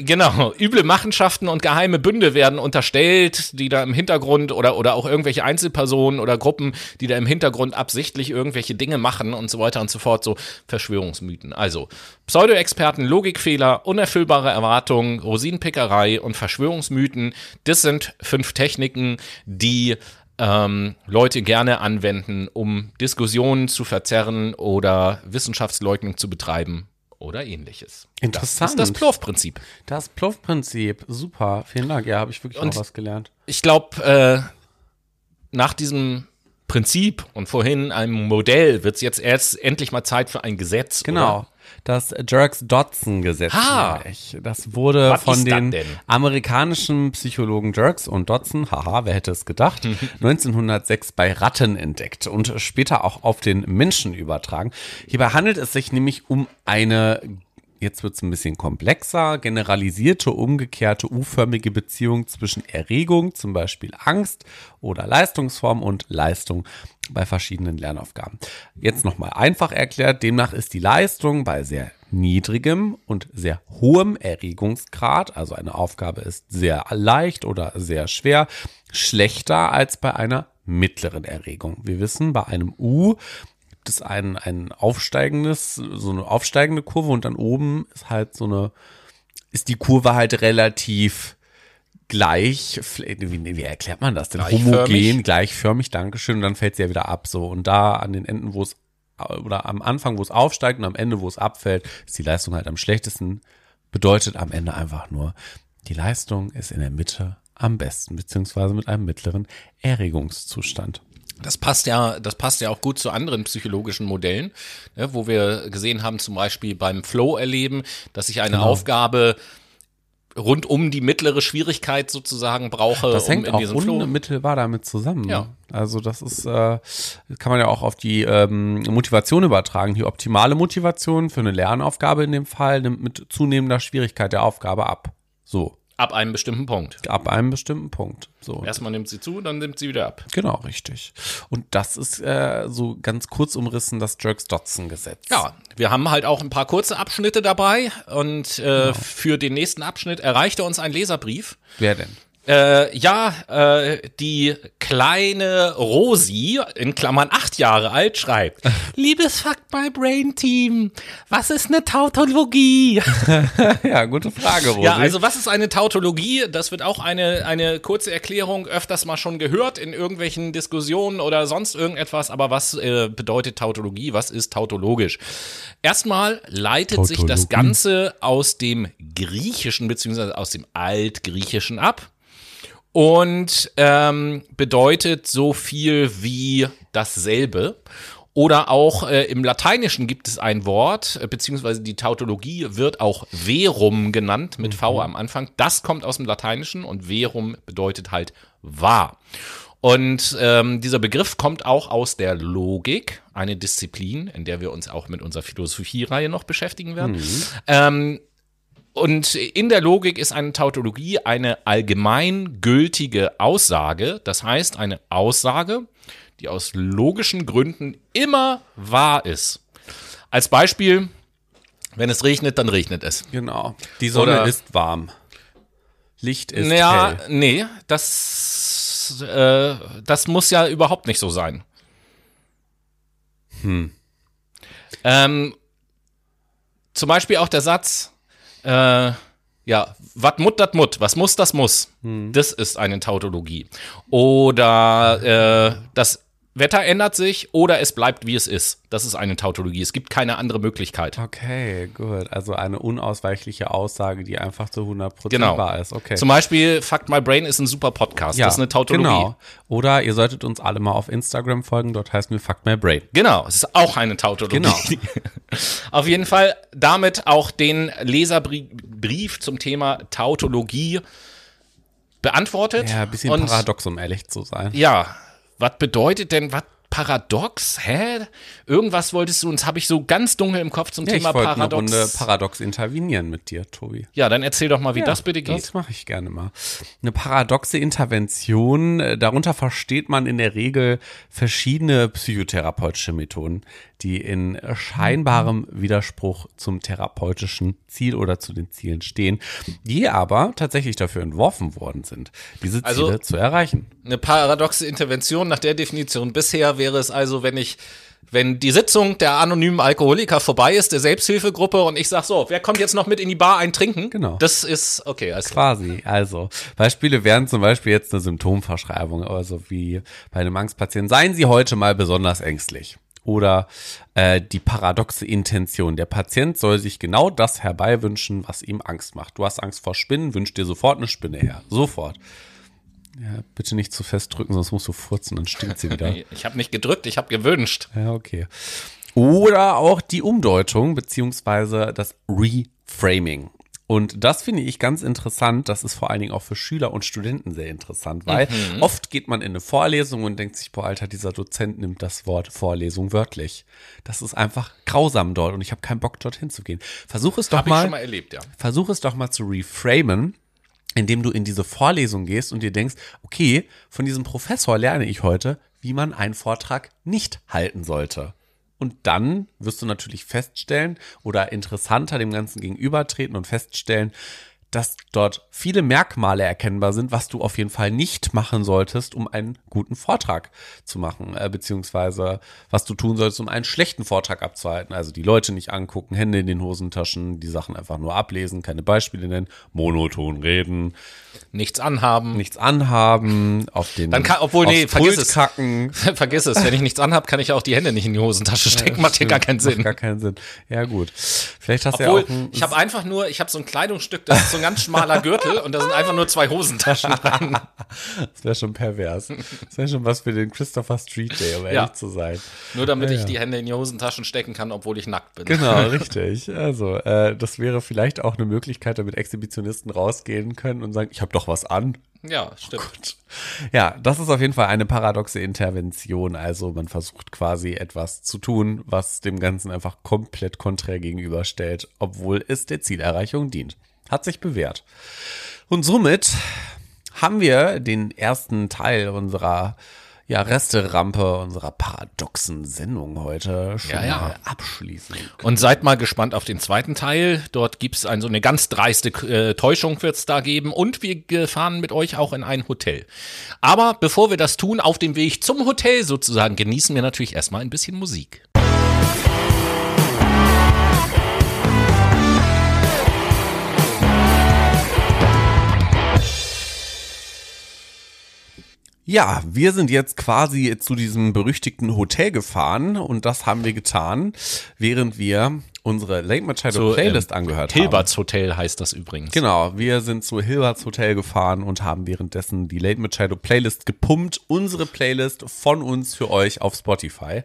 genau, üble Machenschaften und geheime Bünde werden unterstellt, die da im Hintergrund oder, oder auch irgendwelche Einzelpersonen oder Gruppen, die da im Hintergrund absichtlich irgendwelche Dinge machen und so weiter und so fort, so Verschwörungsmythen. Also Pseudo-Experten, Logikfehler, unerfüllbare Erwartungen, Rosinenpickerei und Verschwörungsmythen, das sind fünf Techniken, die ähm, Leute gerne anwenden, um Diskussionen zu verzerren oder Wissenschaftsleugnung zu betreiben oder ähnliches. Interessant. Das ist das Pluff-Prinzip. Das Pluff-Prinzip, super, vielen Dank. Ja, habe ich wirklich und auch was gelernt. Ich glaube, äh, nach diesem Prinzip und vorhin einem Modell wird es jetzt erst endlich mal Zeit für ein Gesetz. Genau. Oder? Das Jerks-Dodson-Gesetz. Das wurde von den amerikanischen Psychologen Jerks und Dodson, haha, wer hätte es gedacht, 1906 bei Ratten entdeckt und später auch auf den Menschen übertragen. Hierbei handelt es sich nämlich um eine jetzt wird es ein bisschen komplexer, generalisierte, umgekehrte, U-förmige Beziehung zwischen Erregung, zum Beispiel Angst oder Leistungsform und Leistung bei verschiedenen Lernaufgaben. Jetzt nochmal einfach erklärt, demnach ist die Leistung bei sehr niedrigem und sehr hohem Erregungsgrad, also eine Aufgabe ist sehr leicht oder sehr schwer, schlechter als bei einer mittleren Erregung. Wir wissen, bei einem U gibt es ein, ein aufsteigendes, so eine aufsteigende Kurve und dann oben ist halt so eine, ist die Kurve halt relativ gleich, wie, wie erklärt man das denn? Gleichförmig. Homogen, gleichförmig, Dankeschön, und dann fällt sie ja wieder ab, so. Und da an den Enden, wo es, oder am Anfang, wo es aufsteigt und am Ende, wo es abfällt, ist die Leistung halt am schlechtesten. Bedeutet am Ende einfach nur, die Leistung ist in der Mitte am besten, beziehungsweise mit einem mittleren Erregungszustand. Das passt ja, das passt ja auch gut zu anderen psychologischen Modellen, ne, wo wir gesehen haben, zum Beispiel beim Flow-Erleben, dass ich eine genau. Aufgabe rund um die mittlere Schwierigkeit sozusagen brauche. Das hängt um auch unmittelbar damit zusammen. Ja. Also das ist, äh, kann man ja auch auf die ähm, Motivation übertragen. Die optimale Motivation für eine Lernaufgabe in dem Fall nimmt mit zunehmender Schwierigkeit der Aufgabe ab. So. Ab einem bestimmten Punkt. Ab einem bestimmten Punkt. So. Erstmal nimmt sie zu, dann nimmt sie wieder ab. Genau, richtig. Und das ist äh, so ganz kurz umrissen das Jerks-Dodson-Gesetz. Ja, wir haben halt auch ein paar kurze Abschnitte dabei und äh, genau. für den nächsten Abschnitt erreichte uns ein Leserbrief. Wer denn? Äh, ja, äh, die kleine Rosi, in Klammern acht Jahre alt, schreibt, liebes Fuck My Brain Team, was ist eine Tautologie? ja, gute Frage, Rosi. Ja, also was ist eine Tautologie? Das wird auch eine, eine kurze Erklärung öfters mal schon gehört in irgendwelchen Diskussionen oder sonst irgendetwas, aber was äh, bedeutet Tautologie? Was ist tautologisch? Erstmal leitet sich das Ganze aus dem Griechischen beziehungsweise aus dem Altgriechischen ab und ähm, bedeutet so viel wie dasselbe. Oder auch äh, im Lateinischen gibt es ein Wort, äh, beziehungsweise die Tautologie wird auch verum genannt, mit V mhm. am Anfang. Das kommt aus dem Lateinischen und verum bedeutet halt wahr. Und ähm, dieser Begriff kommt auch aus der Logik, eine Disziplin, in der wir uns auch mit unserer Philosophie-Reihe noch beschäftigen werden. Mhm. Ähm, und in der Logik ist eine Tautologie eine allgemeingültige Aussage, das heißt eine Aussage, die aus logischen Gründen immer wahr ist. Als Beispiel, wenn es regnet, dann regnet es. Genau. Die Sonne Oder, ist warm. Licht ist naja, hell. Nee, das äh, das muss ja überhaupt nicht so sein. Hm. Ähm, zum Beispiel auch der Satz, äh, ja, wat mut dat mut, was muss, das muss. Hm. Das ist eine Tautologie. Oder äh, das Wetter ändert sich oder es bleibt wie es ist. Das ist eine Tautologie. Es gibt keine andere Möglichkeit. Okay, gut. Also eine unausweichliche Aussage, die einfach zu 100% genau. wahr ist. Okay. Zum Beispiel, Fuck My Brain ist ein super Podcast. Ja, das ist eine Tautologie. Genau. Oder ihr solltet uns alle mal auf Instagram folgen. Dort heißt mir Fuck My Brain. Genau, es ist auch eine Tautologie. Genau. auf jeden Fall damit auch den Leserbrief zum Thema Tautologie beantwortet. Ja, ein bisschen Und paradox, um ehrlich zu sein. Ja, was bedeutet denn, was paradox? Hä? Irgendwas wolltest du, uns habe ich so ganz dunkel im Kopf zum Ja, Thema ich wollte eine paradox. Runde paradox intervenieren mit dir, Tobi. ja, dann erzähl doch mal, wie Ja, das bitte geht. Das mache ich gerne mal. Eine paradoxe Intervention, äh, darunter versteht man in der Regel verschiedene psychotherapeutische Methoden, die in scheinbarem Widerspruch zum therapeutischen Ziel oder zu den Zielen stehen, die aber tatsächlich dafür entworfen worden sind, diese Ziele Also- zu erreichen. Eine paradoxe Intervention nach der Definition bisher wäre es also, wenn ich wenn die Sitzung der anonymen Alkoholiker vorbei ist, der Selbsthilfegruppe und ich sag so, wer kommt jetzt noch mit in die Bar ein trinken? Genau. Das ist okay, also Quasi. Also, Beispiele wären zum Beispiel jetzt eine Symptomverschreibung, also wie bei einem Angstpatienten. Seien Sie heute mal besonders ängstlich. Oder äh, die paradoxe Intention. Der Patient soll sich genau das herbeiwünschen, was ihm Angst macht. Du hast Angst vor Spinnen, wünsch dir sofort eine Spinne her. Sofort. Ja, bitte nicht zu fest drücken, sonst musst du furzen, dann stinkt sie wieder. ich habe nicht gedrückt, ich habe gewünscht. Ja, okay. Oder auch die Umdeutung beziehungsweise das Reframing. Und das finde ich ganz interessant. Das ist vor allen Dingen auch für Schüler und Studenten sehr interessant, weil oft geht man in eine Vorlesung und denkt sich, boah, Alter, dieser Dozent nimmt das Wort Vorlesung wörtlich. Das ist einfach grausam dort und ich habe keinen Bock, dorthin zu gehen. Versuch es doch ich mal, schon mal erlebt, ja. versuch es doch mal zu reframen, indem du in diese Vorlesung gehst und dir denkst, okay, von diesem Professor lerne ich heute, wie man einen Vortrag nicht halten sollte. Und dann wirst du natürlich feststellen oder interessanter dem Ganzen gegenübertreten und feststellen, dass dort viele Merkmale erkennbar sind, was du auf jeden Fall nicht machen solltest, um einen guten Vortrag zu machen, äh, beziehungsweise was du tun solltest, um einen schlechten Vortrag abzuhalten. Also die Leute nicht angucken, Hände in den Hosentaschen, die Sachen einfach nur ablesen, keine Beispiele nennen, monoton reden, Nichts anhaben. nichts anhaben, auf den Dann kann- obwohl, nee, vergiss Pult es. kacken. Vergiss es, wenn ich nichts anhab, kann ich auch die Hände nicht in die Hosentasche stecken. Macht hier gar keinen Macht Sinn. gar keinen Sinn. Ja gut. Vielleicht hast du ja auch ein, ich habe einfach nur, ich habe so ein Kleidungsstück, das ist so ein ganz schmaler Gürtel und da sind einfach nur zwei Hosentaschen dran. Das wäre schon pervers. Das wäre schon was für den Christopher Street Day, um ehrlich Ja. zu sein. Nur damit Ja, ich die Hände in die Hosentaschen stecken kann, obwohl ich nackt bin. Genau, richtig. Also, äh, das wäre vielleicht auch eine Möglichkeit, damit Exhibitionisten rausgehen können und sagen, ich habe doch was an. Ja, stimmt. Ja, das ist auf jeden Fall eine paradoxe Intervention. Also man versucht quasi etwas zu tun, was dem Ganzen einfach komplett konträr gegenüberstellt, obwohl es der Zielerreichung dient. Hat sich bewährt. Und somit haben wir den ersten Teil unserer ja, Resterampe, unserer paradoxen Sendung heute schon Ja, ja. mal abschließen. Und seid mal gespannt auf den zweiten Teil. Dort gibt's ein, so eine ganz dreiste äh, Täuschung wird's da geben. Und wir fahren mit euch auch in ein Hotel. Aber bevor wir das tun, auf dem Weg zum Hotel sozusagen, genießen wir natürlich erstmal ein bisschen Musik. Ja, wir sind jetzt quasi zu diesem berüchtigten Hotel gefahren und das haben wir getan, während wir unsere Late Machado So, Playlist ähm, angehört haben. Hilberts Hotel heißt das übrigens. Genau, wir sind zu Hilberts Hotel gefahren und haben währenddessen die Late Machado Playlist gepumpt. Unsere Playlist von uns für euch auf Spotify,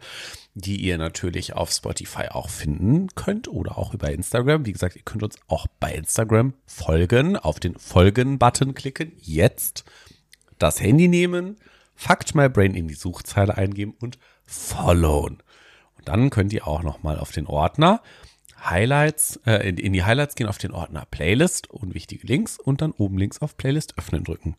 die ihr natürlich auf Spotify auch finden könnt oder auch über Instagram. Wie gesagt, ihr könnt uns auch bei Instagram folgen, auf den Folgen-Button klicken, jetzt das Handy nehmen, Fact My Brain in die Suchzeile eingeben und followen. Und dann könnt ihr auch noch mal auf den Ordner Highlights, äh, in, in die Highlights gehen, auf den Ordner Playlist und wichtige Links und dann oben links auf Playlist öffnen drücken.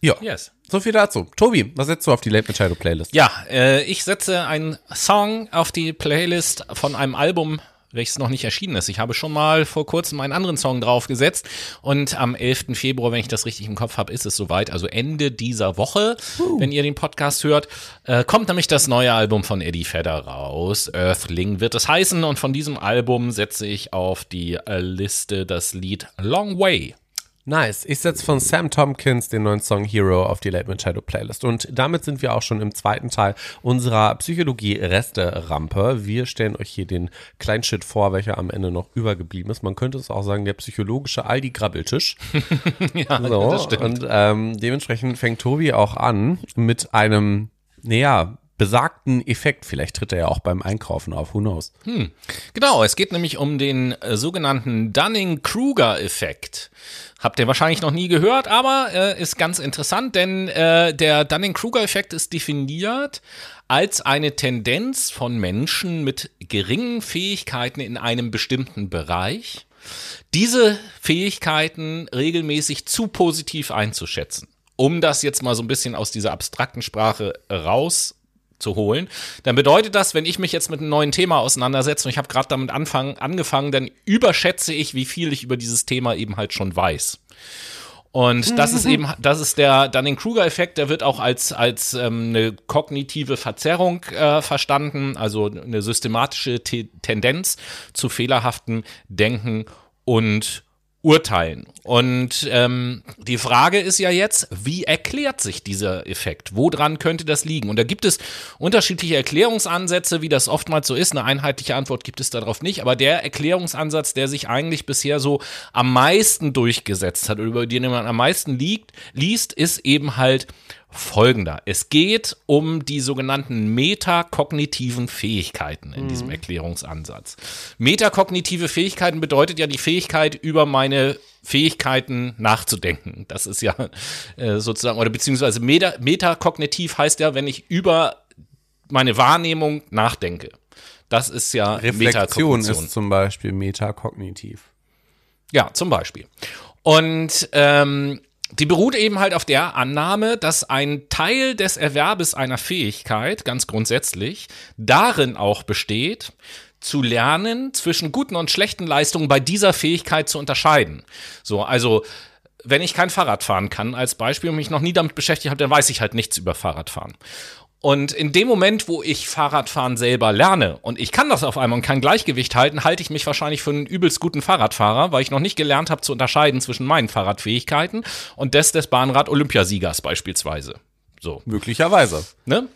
Ja, Yes. so viel dazu. Tobi, was setzt du auf die Late Machado Playlist? Ja, äh, ich setze einen Song auf die Playlist von einem Album welches noch nicht erschienen ist. Ich habe schon mal vor kurzem einen anderen Song draufgesetzt und am 11. Februar, wenn ich das richtig im Kopf habe, ist es soweit. Also Ende dieser Woche, uh. wenn ihr den Podcast hört, äh, kommt nämlich das neue Album von Eddie Vedder raus. Earthling wird es heißen und von diesem Album setze ich auf die äh, Liste das Lied Long Way. Nice. Ich setze von Sam Tompkins den neuen Song Hero auf die Late Machado Playlist. Und damit sind wir auch schon im zweiten Teil unserer Psychologie-Reste-Rampe. Wir stellen euch hier den Kleinshit vor, welcher am Ende noch übergeblieben ist. Man könnte es auch sagen, der psychologische Aldi-Grabbeltisch. ja, so, das stimmt. Und ähm, dementsprechend fängt Tobi auch an mit einem, naja, besagten Effekt. Vielleicht tritt er ja auch beim Einkaufen auf, who knows. Hm. Genau, es geht nämlich um den äh, sogenannten Dunning-Kruger-Effekt. Habt ihr wahrscheinlich noch nie gehört, aber äh, ist ganz interessant, denn äh, der Dunning-Kruger-Effekt ist definiert als eine Tendenz von Menschen mit geringen Fähigkeiten in einem bestimmten Bereich, diese Fähigkeiten regelmäßig zu positiv einzuschätzen. Um das jetzt mal so ein bisschen aus dieser abstrakten Sprache raus zu holen, dann bedeutet das, wenn ich mich jetzt mit einem neuen Thema auseinandersetze und ich habe gerade damit anfangen, angefangen, dann überschätze ich, wie viel ich über dieses Thema eben halt schon weiß. Und das ist eben, das ist der Dunning-Kruger-Effekt, der wird auch als, als ähm, eine kognitive Verzerrung äh, verstanden, also eine systematische T Tendenz zu fehlerhaftem Denken und urteilen. Und ähm, die Frage ist ja jetzt, wie erklärt sich dieser Effekt? Woran könnte das liegen? Und da gibt es unterschiedliche Erklärungsansätze, wie das oftmals so ist. Eine einheitliche Antwort gibt es darauf nicht. Aber der Erklärungsansatz, der sich eigentlich bisher so am meisten durchgesetzt hat, über den man am meisten liegt, liest, ist eben halt folgender. Es geht um die sogenannten metakognitiven Fähigkeiten in mhm. diesem Erklärungsansatz. Metakognitive Fähigkeiten bedeutet ja die Fähigkeit, über meine Fähigkeiten nachzudenken. Das ist ja äh, sozusagen, oder beziehungsweise meta, metakognitiv heißt ja, wenn ich über meine Wahrnehmung nachdenke. Das ist ja Reflexion ist zum Beispiel metakognitiv. Ja, zum Beispiel. Und ähm, die beruht eben halt auf der Annahme, dass ein Teil des Erwerbes einer Fähigkeit ganz grundsätzlich darin auch besteht, zu lernen, zwischen guten und schlechten Leistungen bei dieser Fähigkeit zu unterscheiden. So, also wenn ich kein Fahrrad fahren kann als Beispiel und mich noch nie damit beschäftigt habe, dann weiß ich halt nichts über Fahrradfahren. Und in dem Moment, wo ich Fahrradfahren selber lerne und ich kann das auf einmal und kann Gleichgewicht halten, halte ich mich wahrscheinlich für einen übelst guten Fahrradfahrer, weil ich noch nicht gelernt habe zu unterscheiden zwischen meinen Fahrradfähigkeiten und des des Bahnrad-Olympiasiegers beispielsweise. So. Möglicherweise. Ne?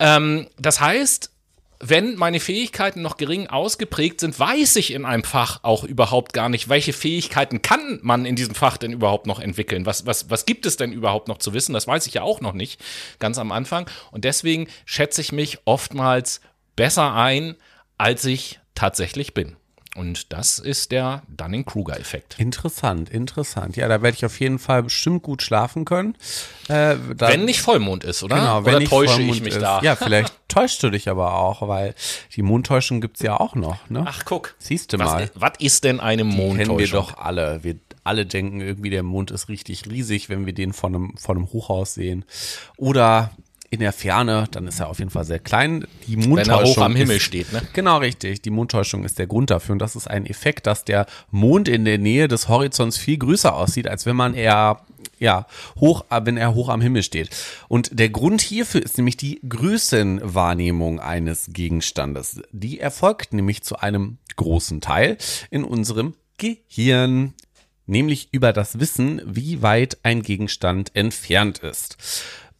Ähm, das heißt, wenn meine Fähigkeiten noch gering ausgeprägt sind, weiß ich in einem Fach auch überhaupt gar nicht, welche Fähigkeiten kann man in diesem Fach denn überhaupt noch entwickeln? Was, was, was gibt es denn überhaupt noch zu wissen? Das weiß ich ja auch noch nicht ganz am Anfang. Und deswegen schätze ich mich oftmals besser ein, als ich tatsächlich bin. Und das ist der Dunning-Kruger-Effekt. Interessant, interessant. Ja, da werde ich auf jeden Fall bestimmt gut schlafen können. Äh, wenn nicht Vollmond ist, oder? Genau, wenn oder täusche Vollmond ich mich ist. da? Ja, vielleicht täuschst du dich aber auch, weil die Mondtäuschung gibt es ja auch noch. Ne? Ach, guck. Siehst du mal. Was ist denn eine Mondtäuschung? Die kennen wir doch alle. Wir alle denken irgendwie, der Mond ist richtig riesig, wenn wir den von einem, von einem Hochhaus sehen. Oder in der Ferne, dann ist er auf jeden Fall sehr klein. Die Mondtäuschung Wenn er hoch am Himmel ist, steht, ne? Genau, richtig. Die Mondtäuschung ist der Grund dafür. Und das ist ein Effekt, dass der Mond in der Nähe des Horizonts viel größer aussieht, als wenn man eher ja, hoch, wenn er hoch am Himmel steht. Und der Grund hierfür ist nämlich die Größenwahrnehmung eines Gegenstandes. Die erfolgt nämlich zu einem großen Teil in unserem Gehirn, nämlich über das Wissen, wie weit ein Gegenstand entfernt ist.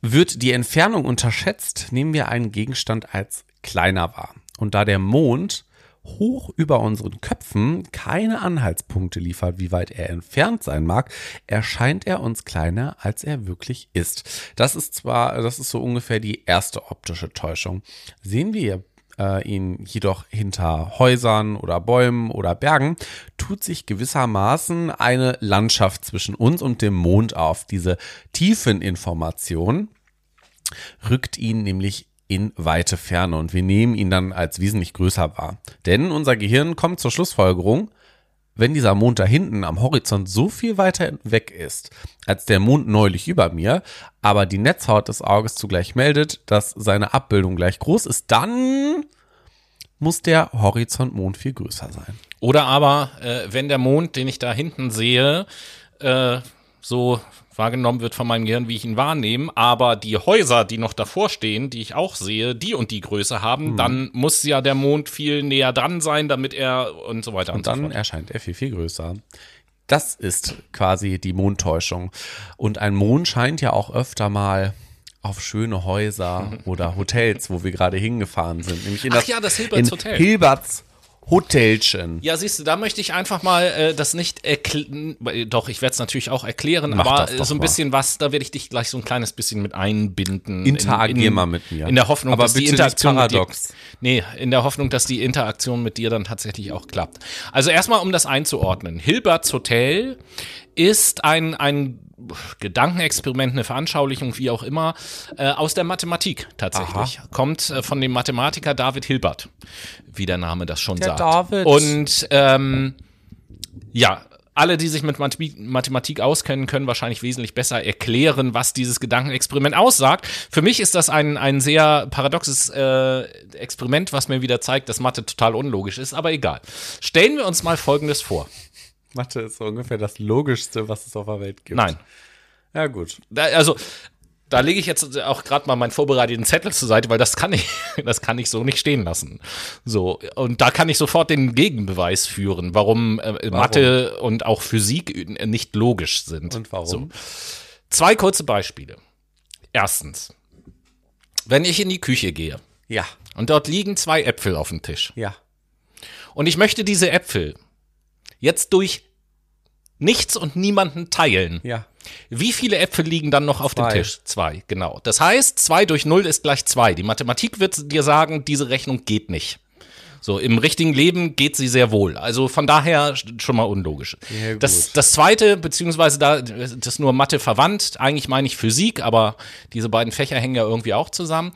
Wird die Entfernung unterschätzt, nehmen wir einen Gegenstand als kleiner wahr. Und da der Mond hoch über unseren Köpfen keine Anhaltspunkte liefert, wie weit er entfernt sein mag, erscheint er uns kleiner, als er wirklich ist. Das ist zwar, das ist so ungefähr die erste optische Täuschung. Sehen wir äh, ihn jedoch hinter Häusern oder Bäumen oder Bergen, tut sich gewissermaßen eine Landschaft zwischen uns und dem Mond auf. Diese tiefen Informationen rückt ihn nämlich in weite Ferne und wir nehmen ihn dann als wesentlich größer wahr. Denn unser Gehirn kommt zur Schlussfolgerung, wenn dieser Mond da hinten am Horizont so viel weiter weg ist, als der Mond neulich über mir, aber die Netzhaut des Auges zugleich meldet, dass seine Abbildung gleich groß ist, dann muss der Horizontmond viel größer sein. Oder aber, äh, wenn der Mond, den ich da hinten sehe, äh, so wahrgenommen wird von meinem Gehirn, wie ich ihn wahrnehme, aber die Häuser, die noch davor stehen, die ich auch sehe, die und die Größe haben, hm. dann muss ja der Mond viel näher dran sein, damit er und so weiter und, und dann so fort. erscheint er viel, viel größer. Das ist quasi die Mondtäuschung. Und ein Mond scheint ja auch öfter mal auf schöne Häuser oder Hotels, wo wir gerade hingefahren sind. Nämlich in Ach das, ja, das Hilberts Hotel. Hilberts Hotelchen. Ja, siehst du, da möchte ich einfach mal äh, das nicht erklären. Doch, ich werde es natürlich auch erklären, Mach aber so ein bisschen was, da werde ich dich gleich so ein kleines bisschen mit einbinden. Interagier in, in, mal mit mir. In der Hoffnung, aber dass die Interaktion paradox. Dir, nee, in der Hoffnung, dass die Interaktion mit dir dann tatsächlich auch klappt. Also erstmal, um das einzuordnen. Hilberts Hotel ist ein, ein Gedankenexperiment, eine Veranschaulichung, wie auch immer, äh, aus der Mathematik tatsächlich. Aha. Kommt äh, von dem Mathematiker David Hilbert, wie der Name das schon der sagt. David. Und ähm, ja, alle, die sich mit Mathematik auskennen, können wahrscheinlich wesentlich besser erklären, was dieses Gedankenexperiment aussagt. Für mich ist das ein, ein sehr paradoxes äh, Experiment, was mir wieder zeigt, dass Mathe total unlogisch ist, aber egal. Stellen wir uns mal Folgendes vor. Mathe ist so ungefähr das Logischste, was es auf der Welt gibt. Nein. Ja, gut. Da, also, da lege ich jetzt auch gerade mal meinen vorbereiteten Zettel zur Seite, weil das kann ich, das kann ich so nicht stehen lassen. So und da kann ich sofort den Gegenbeweis führen, warum, äh, warum? Mathe und auch Physik nicht logisch sind. Und warum? So. Zwei kurze Beispiele. Erstens, wenn ich in die Küche gehe. Ja. Und dort liegen zwei Äpfel auf dem Tisch. Ja. Und ich möchte diese Äpfel jetzt durch nichts und niemanden teilen. Ja. Wie viele Äpfel liegen dann noch auf zwei. dem Tisch? Zwei, genau. Das heißt, zwei durch null ist gleich zwei. Die Mathematik wird dir sagen, diese Rechnung geht nicht. So, im richtigen Leben geht sie sehr wohl. Also von daher schon mal unlogisch. Ja, das, das zweite, beziehungsweise da, das ist nur Mathe verwandt. Eigentlich meine ich Physik, aber diese beiden Fächer hängen ja irgendwie auch zusammen.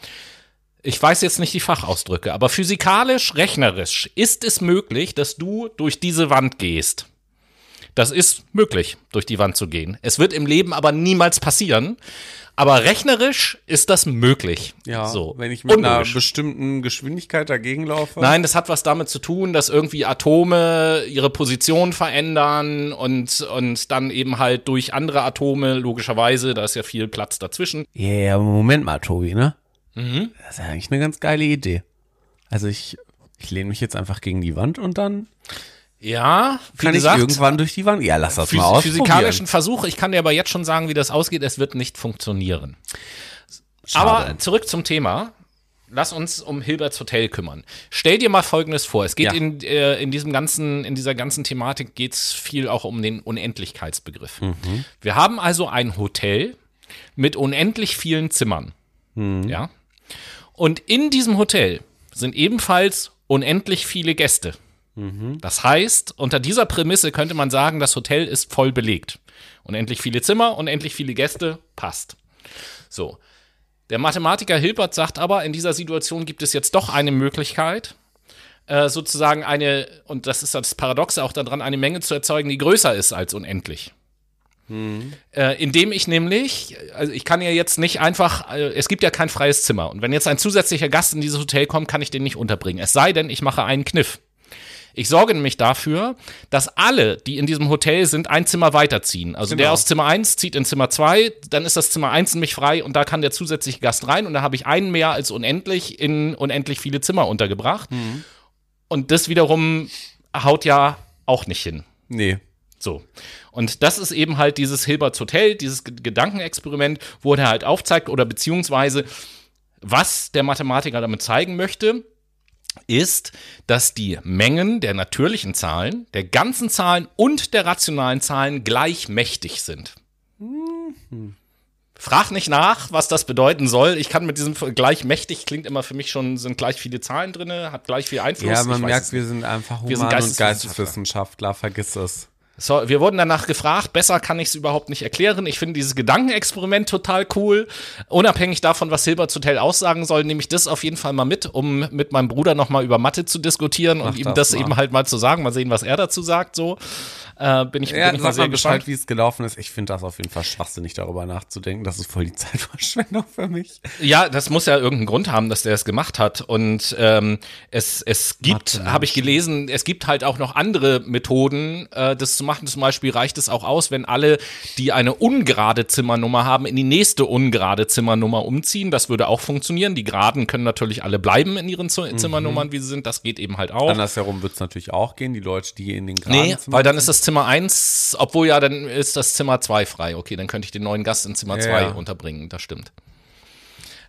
Ich weiß jetzt nicht die Fachausdrücke, aber physikalisch, rechnerisch ist es möglich, dass du durch diese Wand gehst. Das ist möglich, durch die Wand zu gehen. Es wird im Leben aber niemals passieren. Aber rechnerisch ist das möglich. Ja, so. wenn ich mit Unlogisch. einer bestimmten Geschwindigkeit dagegen laufe. Nein, das hat was damit zu tun, dass irgendwie Atome ihre Position verändern und, und dann eben halt durch andere Atome, logischerweise, da ist ja viel Platz dazwischen. Ja, yeah, Moment mal, Tobi, ne? Mhm. Das ist ja eigentlich eine ganz geile Idee. Also ich, ich lehne mich jetzt einfach gegen die Wand und dann ja, kann gesagt, ich irgendwann durch die Wand? Ja, lass das mal aus. Physikalischen Versuch. Ich kann dir aber jetzt schon sagen, wie das ausgeht. Es wird nicht funktionieren. Schade. Aber zurück zum Thema. Lass uns um Hilberts Hotel kümmern. Stell dir mal Folgendes vor. Es geht ja. in, äh, in diesem ganzen, in dieser ganzen Thematik geht's viel auch um den Unendlichkeitsbegriff. Mhm. Wir haben also ein Hotel mit unendlich vielen Zimmern. Mhm. Ja. Und in diesem Hotel sind ebenfalls unendlich viele Gäste. Mhm. Das heißt, unter dieser Prämisse könnte man sagen, das Hotel ist voll belegt. Unendlich viele Zimmer, unendlich viele Gäste, passt. So. Der Mathematiker Hilbert sagt aber, in dieser Situation gibt es jetzt doch eine Möglichkeit, äh, sozusagen eine, und das ist das Paradoxe auch daran, eine Menge zu erzeugen, die größer ist als unendlich. Mhm. Äh, indem ich nämlich, also ich kann ja jetzt nicht einfach, äh, es gibt ja kein freies Zimmer. Und wenn jetzt ein zusätzlicher Gast in dieses Hotel kommt, kann ich den nicht unterbringen. Es sei denn, ich mache einen Kniff. Ich sorge nämlich dafür, dass alle, die in diesem Hotel sind, ein Zimmer weiterziehen. Also genau. der aus Zimmer 1 zieht in Zimmer 2, dann ist das Zimmer 1 nämlich frei und da kann der zusätzliche Gast rein und da habe ich einen mehr als unendlich in unendlich viele Zimmer untergebracht. Mhm. Und das wiederum haut ja auch nicht hin. Nee. So. Und das ist eben halt dieses Hilberts Hotel, dieses Gedankenexperiment, wo er halt aufzeigt oder beziehungsweise was der Mathematiker damit zeigen möchte, ist, dass die Mengen der natürlichen Zahlen, der ganzen Zahlen und der rationalen Zahlen gleich mächtig sind. Mhm. Frag nicht nach, was das bedeuten soll. Ich kann mit diesem gleich mächtig klingt immer für mich schon, sind gleich viele Zahlen drin, hat gleich viel Einfluss. Ja, man merkt, wir sind einfach Human- sind und Geisteswissenschaftler, vergiss es. So, wir wurden danach gefragt, besser kann ich es überhaupt nicht erklären. Ich finde dieses Gedankenexperiment total cool. Unabhängig davon, was Silberts Hotel aussagen soll, nehme ich das auf jeden Fall mal mit, um mit meinem Bruder nochmal über Mathe zu diskutieren Ach, und ihm das, das eben halt mal zu sagen. Mal sehen, was er dazu sagt, so. Äh, bin ich, Ja, bin ich mal sehr Bescheid, gespannt. wie es gelaufen ist. Ich finde das auf jeden Fall schwachsinnig, darüber nachzudenken. Das ist voll die Zeitverschwendung für mich. Ja, das muss ja irgendeinen Grund haben, dass der es gemacht hat. Und ähm, es, es gibt, habe ich gelesen, es gibt halt auch noch andere Methoden, äh, das zu machen. Zum Beispiel reicht es auch aus, wenn alle, die eine ungerade Zimmernummer haben, in die nächste ungerade Zimmernummer umziehen. Das würde auch funktionieren. Die Geraden können natürlich alle bleiben in ihren Z Zimmernummern, wie sie sind. Das geht eben halt auch. Andersherum wird es natürlich auch gehen, die Leute, die in den Graden Nee, Zimmern weil dann ist das Zimmer 1, obwohl ja, dann ist das Zimmer 2 frei. Okay, dann könnte ich den neuen Gast in Zimmer 2 Ja. unterbringen, das stimmt.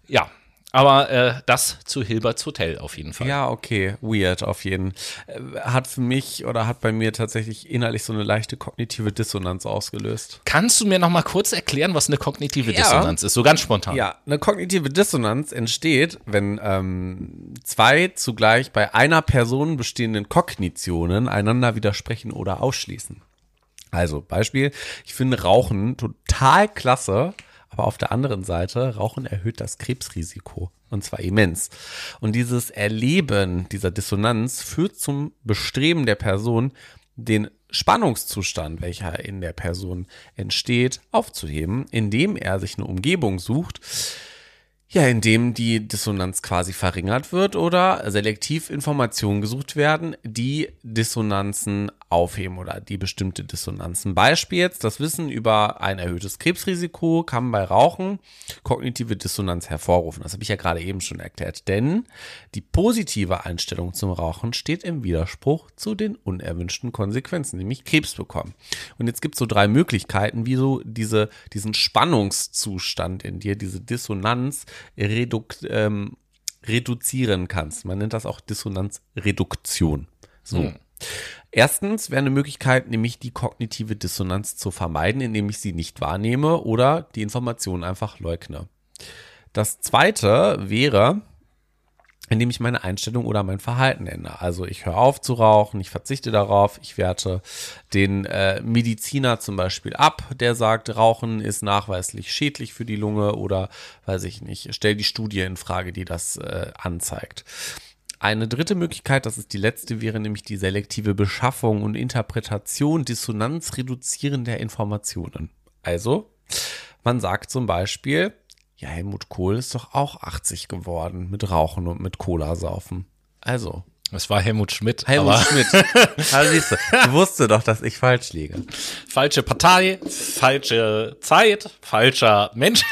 Ja, aber äh, das zu Hilberts Hotel auf jeden Fall. Ja, okay, weird auf jeden. Äh, Hat für mich oder hat bei mir tatsächlich innerlich so eine leichte kognitive Dissonanz ausgelöst. Kannst du mir noch mal kurz erklären, was eine kognitive Ja. Dissonanz ist? So ganz spontan. Ja, eine kognitive Dissonanz entsteht, wenn ähm, zwei zugleich bei einer Person bestehenden Kognitionen einander widersprechen oder ausschließen. Also Beispiel, ich finde Rauchen total klasse, aber auf der anderen Seite, Rauchen erhöht das Krebsrisiko und zwar immens. Und dieses Erleben dieser Dissonanz führt zum Bestreben der Person, den Spannungszustand, welcher in der Person entsteht, aufzuheben, indem er sich eine Umgebung sucht, ja, indem die Dissonanz quasi verringert wird oder selektiv Informationen gesucht werden, die Dissonanzen aufheben oder die bestimmte Dissonanzen. Beispiel jetzt, das Wissen über ein erhöhtes Krebsrisiko kann bei Rauchen kognitive Dissonanz hervorrufen. Das habe ich ja gerade eben schon erklärt. Denn die positive Einstellung zum Rauchen steht im Widerspruch zu den unerwünschten Konsequenzen, nämlich Krebs bekommen. Und jetzt gibt es so drei Möglichkeiten, wie du diese, diesen Spannungszustand in dir, diese Dissonanz reduk, ähm, reduzieren kannst. Man nennt das auch Dissonanzreduktion. So. Erstens wäre eine Möglichkeit, nämlich die kognitive Dissonanz zu vermeiden, indem ich sie nicht wahrnehme oder die Information einfach leugne. Das zweite wäre, indem ich meine Einstellung oder mein Verhalten ändere. Also ich höre auf zu rauchen, ich verzichte darauf, ich werte den äh, Mediziner zum Beispiel ab, der sagt, Rauchen ist nachweislich schädlich für die Lunge oder weiß ich nicht, stell die Studie in Frage, die das äh, anzeigt. Eine dritte Möglichkeit, das ist die letzte, wäre nämlich die selektive Beschaffung und Interpretation dissonanzreduzierender Informationen. Also, man sagt zum Beispiel, ja, Helmut Kohl ist doch auch 80 geworden mit Rauchen und mit Cola saufen. Also, Das war Helmut Schmidt. Helmut Schmidt. Also siehst du, ich wusste doch, dass ich falsch liege. falsche Partei, falsche Zeit, falscher Mensch.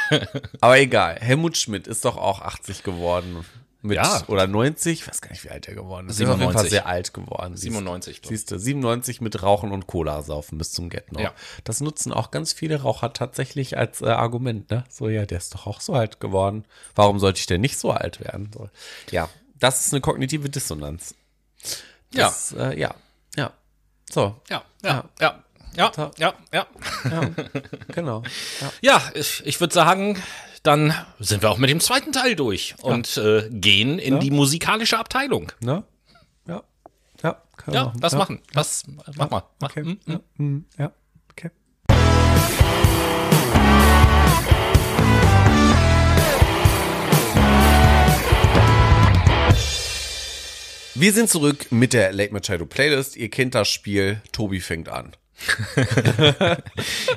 Aber egal, Helmut Schmidt ist doch auch 80 geworden. Mit, Ja. Oder 90, ich weiß gar nicht, wie alt er geworden ist. Er ist auf jeden Fall 97. sehr alt geworden. 97, glaub ich. Siehst du, 97 mit Rauchen und Cola saufen bis zum Get Ja. Das nutzen auch ganz viele Raucher tatsächlich als äh, Argument, ne? So, ja, der ist doch auch so alt geworden. Warum sollte ich denn nicht so alt werden? So. Ja, das ist eine kognitive Dissonanz. Das, ja. Äh, ja, ja. So, Ja, ja, ja, ja, ja, ja. genau. Ja. Ja, ich, ich würde sagen, dann sind wir auch mit dem zweiten Teil durch und äh, gehen in die musikalische Abteilung. Ne? Ja. Ja, können wir Ja, machen. was ja. machen? Was, mach mal. Mach. Okay. Hm? Ja. Hm. ja, okay. Wir sind zurück mit der Late Machado Playlist. Ihr kennt das Spiel. Tobi fängt an.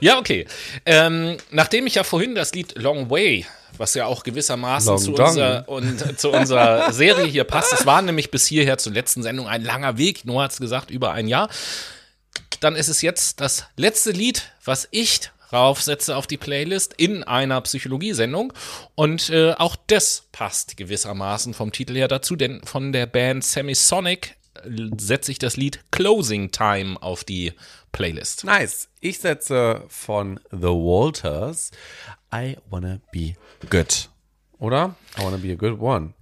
Ja, okay. Ähm, nachdem ich ja vorhin das Lied Long Way, was ja auch gewissermaßen Long zu, Dong. unser, und, zu unserer Serie hier passt, es war nämlich bis hierher zur letzten Sendung ein langer Weg, Noah hat es gesagt, über ein Jahr. Dann ist es jetzt das letzte Lied, was ich raufsetze auf die Playlist in einer Psychologiesendung. Und äh, auch das passt gewissermaßen vom Titel her dazu, denn von der Band Semisonic setze ich das Lied Closing Time auf die Playlist. Nice. Ich setze von The Walters I Wanna Be Good. Oder? I Wanna Be a Good One.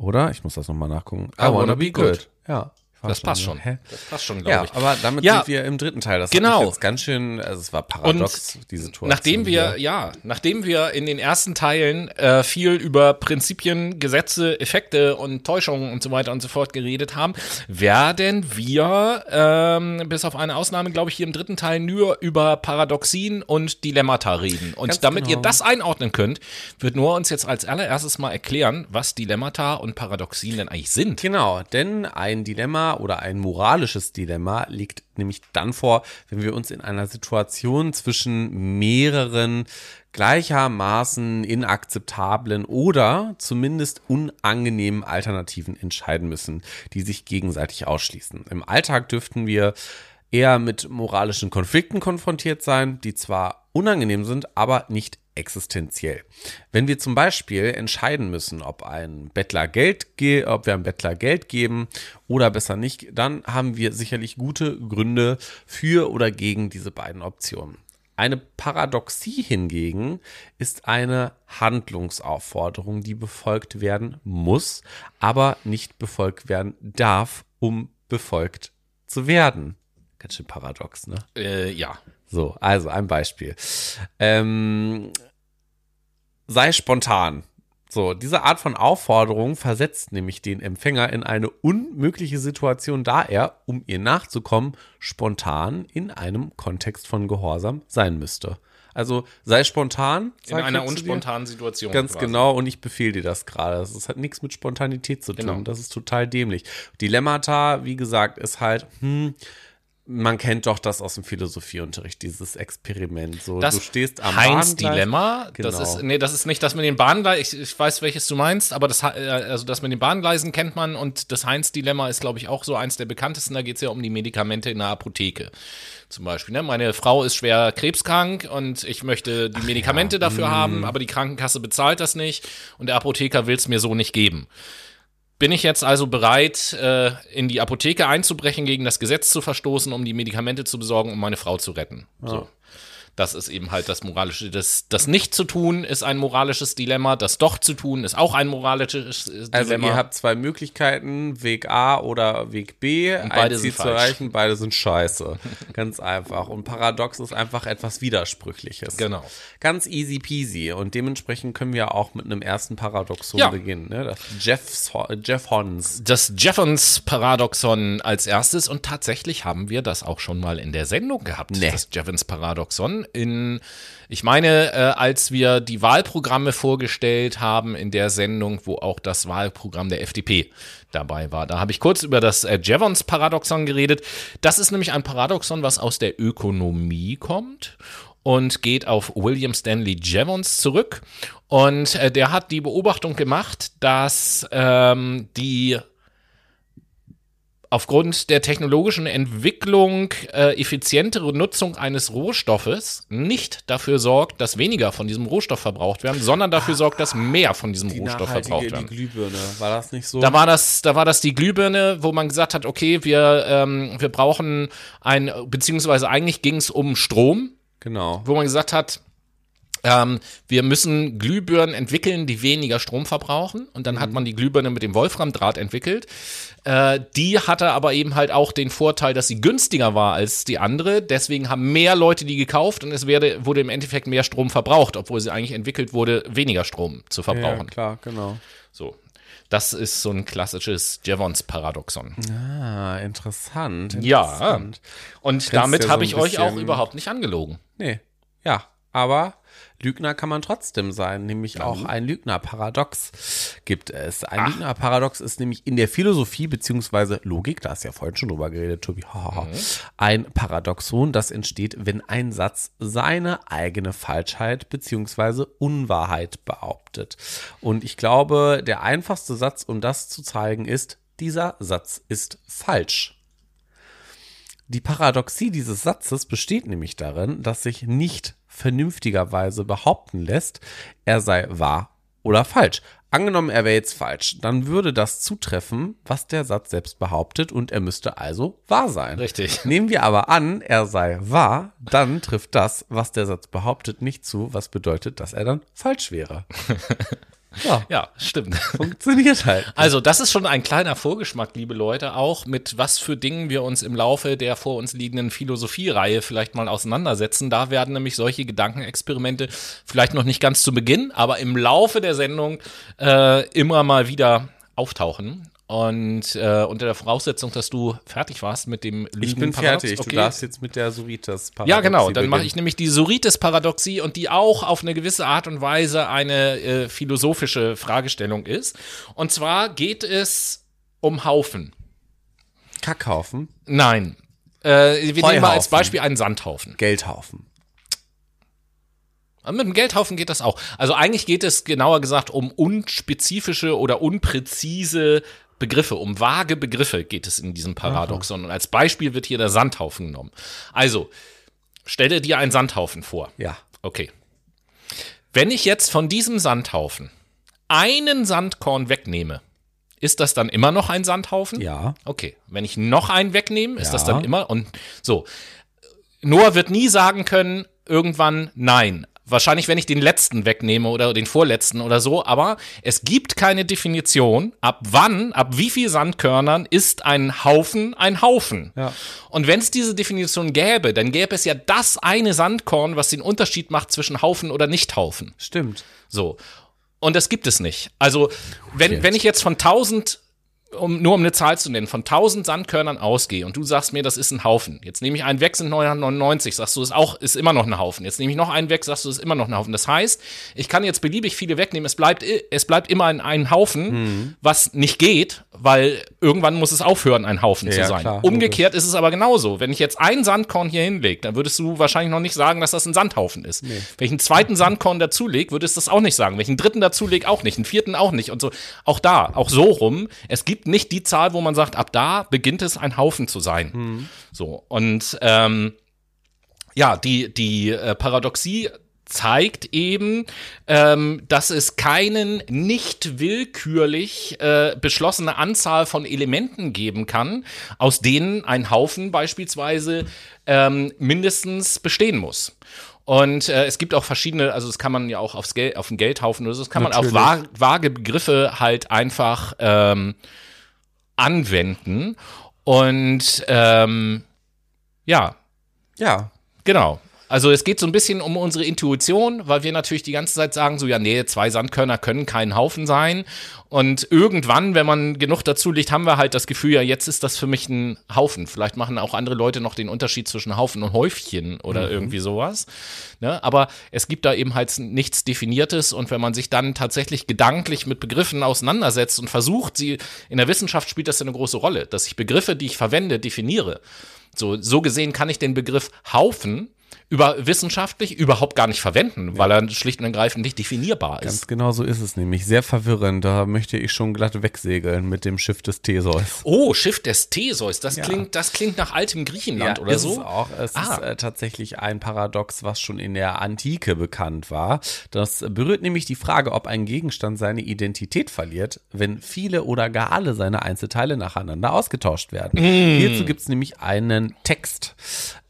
Oder? Ich muss das nochmal nachgucken. I, wanna be good. Ja. Das passt so, schon. Hä? Das passt schon, glaube Ja, ich. aber damit Ja. sind wir im dritten Teil. Das Genau. jetzt ganz schön, also es war paradox, die Situation. Nachdem wir, hier. ja, nachdem wir in den ersten Teilen äh, viel über Prinzipien, Gesetze, Effekte und Täuschungen und so weiter und so fort geredet haben, werden wir, ähm, bis auf eine Ausnahme, glaube ich, hier im dritten Teil nur über Paradoxien und Dilemmata reden. Und Ganz damit genau. ihr das einordnen könnt, wird Noah uns jetzt als allererstes mal erklären, was Dilemmata und Paradoxien denn eigentlich sind. Genau, denn ein Dilemma Oder ein moralisches Dilemma liegt nämlich dann vor, wenn wir uns in einer Situation zwischen mehreren gleichermaßen inakzeptablen oder zumindest unangenehmen Alternativen entscheiden müssen, die sich gegenseitig ausschließen. Im Alltag dürften wir eher mit moralischen Konflikten konfrontiert sein, die zwar unangenehm sind, aber nicht existenziell. Wenn wir zum Beispiel entscheiden müssen, ob ein Bettler Geld, ob wir einem Bettler Geld geben oder besser nicht, dann haben wir sicherlich gute Gründe für oder gegen diese beiden Optionen. Eine Paradoxie hingegen ist eine Handlungsaufforderung, die befolgt werden muss, aber nicht befolgt werden darf, um befolgt zu werden. Ganz schön paradox, ne? Äh, ja. So, also ein Beispiel. Ähm, sei spontan. So, diese Art von Aufforderung versetzt nämlich den Empfänger in eine unmögliche Situation, da er, um ihr nachzukommen, spontan in einem Kontext von Gehorsam sein müsste. Also sei spontan. In einer unspontanen Situation. Ganz quasi. genau, und ich befehle dir das gerade. Das hat nichts mit Spontanität zu tun. Genau. Das ist total dämlich. Dilemmata, wie gesagt, ist halt, hm, man kennt doch das aus dem Philosophieunterricht, dieses Experiment. So, das du stehst am Heinz Dilemma. Genau. Das ist, nee, das ist nicht das mit den Bahngleisen. Ich, ich, weiß, welches du meinst, aber das, äh, also das mit den Bahngleisen kennt man und das Heinz Dilemma ist, glaube ich, auch so eins der bekanntesten. Da geht es ja um die Medikamente in der Apotheke. Zum Beispiel, ne? Meine Frau ist schwer krebskrank und ich möchte die Medikamente ja. dafür hm. haben, aber die Krankenkasse bezahlt das nicht und der Apotheker will es mir so nicht geben. Bin ich jetzt also bereit, äh, in die Apotheke einzubrechen, gegen das Gesetz zu verstoßen, um die Medikamente zu besorgen, um meine Frau zu retten? Ja. So. Das ist eben halt das moralische. Das, das nicht zu tun ist ein moralisches Dilemma. Das doch zu tun ist auch ein moralisches Dilemma. Also ihr habt zwei Möglichkeiten, Weg A oder Weg B. Und beide ein Ziel zu erreichen, beide sind scheiße. Ganz einfach. Und Paradox ist einfach etwas Widersprüchliches. Genau. Ganz easy peasy. Und dementsprechend können wir auch mit einem ersten Paradoxon ja. beginnen. Ne? Das Jeffs, Jeff Hons. Das Jeffons-Paradoxon als erstes. Und tatsächlich haben wir das auch schon mal in der Sendung gehabt. Nee. Das Jeffons-Paradoxon in, ich meine, äh, als wir die Wahlprogramme vorgestellt haben in der Sendung, wo auch das Wahlprogramm der FDP dabei war. Da habe ich kurz über das äh, Jevons-Paradoxon geredet. Das ist nämlich ein Paradoxon, was aus der Ökonomie kommt und geht auf William Stanley Jevons zurück. Und äh, der hat die Beobachtung gemacht, dass ähm, die aufgrund der technologischen Entwicklung äh, effizientere Nutzung eines Rohstoffes nicht dafür sorgt, dass weniger von diesem Rohstoff verbraucht werden, sondern dafür sorgt, dass mehr von diesem die Rohstoff verbraucht werden. Die Glühbirne, war das nicht so? Da war das, da war das die Glühbirne, wo man gesagt hat, okay, wir, ähm, wir brauchen ein, beziehungsweise eigentlich ging es um Strom. Genau. Wo man gesagt hat, ähm, wir müssen Glühbirnen entwickeln, die weniger Strom verbrauchen. Und dann mhm. hat man die Glühbirne mit dem Wolframdraht entwickelt. Äh, die hatte aber eben halt auch den Vorteil, dass sie günstiger war als die andere. Deswegen haben mehr Leute die gekauft und es werde, wurde im Endeffekt mehr Strom verbraucht, obwohl sie eigentlich entwickelt wurde, weniger Strom zu verbrauchen. Ja, klar, genau. So. Das ist so ein klassisches Jevons-Paradoxon. Ah, interessant, interessant. Ja. Und damit ja habe so ich euch auch überhaupt nicht angelogen. Nee. Ja, aber Lügner kann man trotzdem sein, nämlich ja. auch ein Lügner-Paradox gibt es. Ein Lügner-Paradox ist nämlich in der Philosophie beziehungsweise Logik, da hast du ja vorhin schon drüber geredet, Tobi, mhm. ein Paradoxon, das entsteht, wenn ein Satz seine eigene Falschheit beziehungsweise Unwahrheit behauptet. Und ich glaube, der einfachste Satz, um das zu zeigen, ist, dieser Satz ist falsch. Die Paradoxie dieses Satzes besteht nämlich darin, dass sich nicht vernünftigerweise behaupten lässt, er sei wahr oder falsch. Angenommen, er wäre jetzt falsch, dann würde das zutreffen, was der Satz selbst behauptet und er müsste also wahr sein. Richtig. Nehmen wir aber an, er sei wahr, dann trifft das, was der Satz behauptet, nicht zu, was bedeutet, dass er dann falsch wäre. Ja, ja stimmt. Funktioniert halt. Also, das ist schon ein kleiner Vorgeschmack, liebe Leute, auch mit was für Dingen wir uns im Laufe der vor uns liegenden Philosophiereihe vielleicht mal auseinandersetzen. Da werden nämlich solche Gedankenexperimente vielleicht noch nicht ganz zu Beginn, aber im Laufe der Sendung äh, immer mal wieder auftauchen. Und äh, unter der Voraussetzung, dass du fertig warst mit dem Lügen Ich bin fertig. Okay. Du darfst jetzt mit der Suritas-Paradoxie Ja, genau. Dann mache ich nämlich die Suritas-Paradoxie und die auch auf eine gewisse Art und Weise eine äh, philosophische Fragestellung ist. Und zwar geht es um Haufen. Kackhaufen, Nein. Äh, wir nehmen mal als. Beispiel einen Sandhaufen. Geldhaufen. Mit dem Geldhaufen geht das auch. Also eigentlich geht es genauer gesagt um unspezifische oder unpräzise Begriffe, um vage Begriffe geht es in diesem Paradoxon. Und als Beispiel wird hier der Sandhaufen genommen. Also, stelle dir einen Sandhaufen vor. Ja. Okay. Wenn ich jetzt von diesem Sandhaufen einen Sandkorn wegnehme, ist das dann immer noch ein Sandhaufen? Ja. Okay. Wenn ich noch einen wegnehme, ist Ja. das dann immer und so. Noah wird nie sagen können, irgendwann nein. Wahrscheinlich, wenn ich den letzten wegnehme oder den vorletzten oder so, aber es gibt keine Definition, ab wann, ab wie viel Sandkörnern ist ein Haufen ein Haufen. Ja. Und wenn es diese Definition gäbe, dann gäbe es ja das eine Sandkorn, was den Unterschied macht zwischen Haufen oder Nicht-Haufen. Stimmt. So. Und das gibt es nicht. Also, wenn, wenn ich jetzt von 1000, um, nur um eine Zahl zu nennen, von 1000 Sandkörnern ausgehe und du sagst mir, das ist ein Haufen. Jetzt nehme ich einen weg, sind 999, sagst du, ist auch, ist immer noch ein Haufen. Jetzt nehme ich noch einen weg, sagst du, ist immer noch ein Haufen. Das heißt, ich kann jetzt beliebig viele wegnehmen. Es bleibt, es bleibt immer ein, ein Haufen, was nicht geht, weil irgendwann muss es aufhören, ein Haufen zu Ja, sein. klar, Umgekehrt ist es aber genauso. Wenn ich jetzt ein Sandkorn hier hinlege, dann würdest du wahrscheinlich noch nicht sagen, dass das ein Sandhaufen ist. Wenn ich einen zweiten Sandkorn dazulege, würdest du das auch nicht sagen. Wenn ich einen dritten dazulege, auch nicht. Einen vierten auch nicht. Und so. Auch da, auch so rum. Es gibt nicht die Zahl, wo man sagt, ab da beginnt es ein Haufen zu sein. So. Und ähm, ja, die, die äh, Paradoxie zeigt eben, ähm, dass es keinen nicht willkürlich äh, beschlossene Anzahl von Elementen geben kann, aus denen ein Haufen beispielsweise ähm, mindestens bestehen muss. Und äh, es gibt auch verschiedene, also das kann man ja auch aufs Geld, auf den Geldhaufen oder so, das kann man auf Natürlich. vage, vage Begriffe halt einfach ähm, anwenden. Und ähm, ja, Ja. Genau. Also es geht so ein bisschen um unsere Intuition, weil wir natürlich die ganze Zeit sagen, so ja, nee, zwei Sandkörner können kein Haufen sein. Und irgendwann, wenn man genug dazu legt, haben wir halt das Gefühl, ja, jetzt ist das für mich ein Haufen. Vielleicht machen auch andere Leute noch den Unterschied zwischen Haufen und Häufchen oder irgendwie sowas. Ne? Aber es gibt da eben halt nichts Definiertes. Und wenn man sich dann tatsächlich gedanklich mit Begriffen auseinandersetzt und versucht, sie, in der Wissenschaft spielt das ja eine große Rolle, dass ich Begriffe, die ich verwende, definiere. So, so gesehen kann ich den Begriff Haufen über wissenschaftlich überhaupt gar nicht verwenden, weil er schlicht und ergreifend nicht definierbar ist. Ganz genau so ist es nämlich. Sehr verwirrend. Da möchte ich schon glatt wegsegeln mit dem Schiff des Theseus. Oh, Schiff des Theseus, das klingt, das klingt nach altem Griechenland oder ist so. Es auch. Es Ah. ist äh, tatsächlich ein Paradox, was schon in der Antike bekannt war. Das berührt nämlich die Frage, ob ein Gegenstand seine Identität verliert, wenn viele oder gar alle seine Einzelteile nacheinander ausgetauscht werden. Hierzu gibt es nämlich einen Text.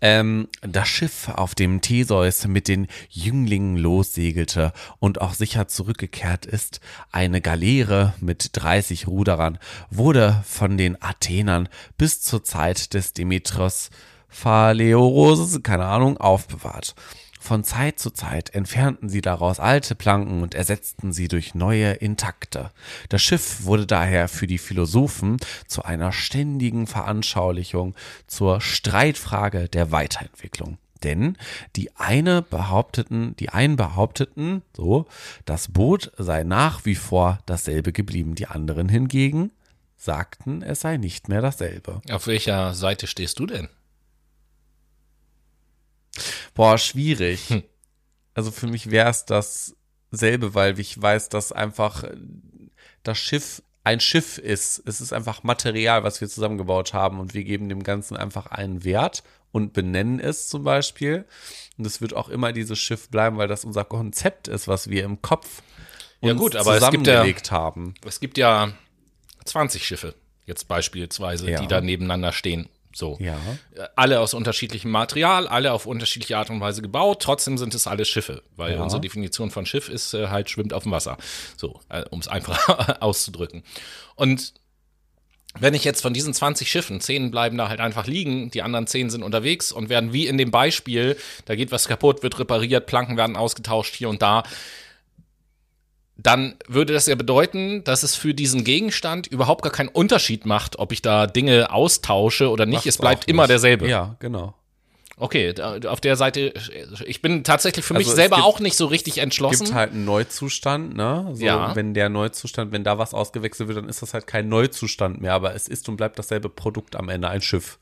Ähm, das Schiff, auf dem Theseus mit den Jünglingen lossegelte und auch sicher zurückgekehrt ist, eine Galeere mit 30 Ruderern, wurde von den Athenern bis zur Zeit des Demetrios Phaleoros, keine Ahnung, aufbewahrt. Von Zeit zu Zeit entfernten sie daraus alte Planken und ersetzten sie durch neue intakte. Das Schiff wurde daher für die Philosophen zu einer ständigen Veranschaulichung zur Streitfrage der Weiterentwicklung. Denn die eine behaupteten, die einen behaupteten, so, das Boot sei nach wie vor dasselbe geblieben. Die anderen hingegen sagten, es sei nicht mehr dasselbe. Auf welcher Seite stehst du denn? Boah, schwierig. Also für mich wäre es dasselbe, weil ich weiß, dass einfach äh, das Schiff ein Schiff ist. Es ist einfach Material, was wir zusammengebaut haben und wir geben dem Ganzen einfach einen Wert und benennen es zum Beispiel. Und es wird auch immer dieses Schiff bleiben, weil das unser Konzept ist, was wir im Kopf Ja gut, aber es gibt ja- zusammengelegt haben. Es gibt ja 20 Schiffe, jetzt beispielsweise, Ja. die da nebeneinander stehen. So. Ja. Alle aus unterschiedlichem Material, alle auf unterschiedliche Art und Weise gebaut. Trotzdem sind es alles Schiffe, weil Ja. unsere Definition von Schiff ist äh, halt schwimmt auf dem Wasser. So, äh, um es einfach auszudrücken. Und wenn ich jetzt von diesen 20 Schiffen, 10 bleiben da halt einfach liegen, die anderen 10 sind unterwegs und werden wie in dem Beispiel, da geht was kaputt, wird repariert, Planken werden ausgetauscht hier und da, dann würde das ja bedeuten, dass es für diesen Gegenstand überhaupt gar keinen Unterschied macht, ob ich da Dinge austausche oder nicht. Macht's es bleibt immer nicht. derselbe. Ja, genau. Okay, auf der Seite, ich bin tatsächlich für mich Also es selber gibt- auch nicht so richtig entschlossen. gibt halt einen Neuzustand, ne? So, Ja. wenn der Neuzustand, wenn da was ausgewechselt wird, dann ist das halt kein Neuzustand mehr, aber es ist und bleibt dasselbe Produkt am Ende, ein Schiff.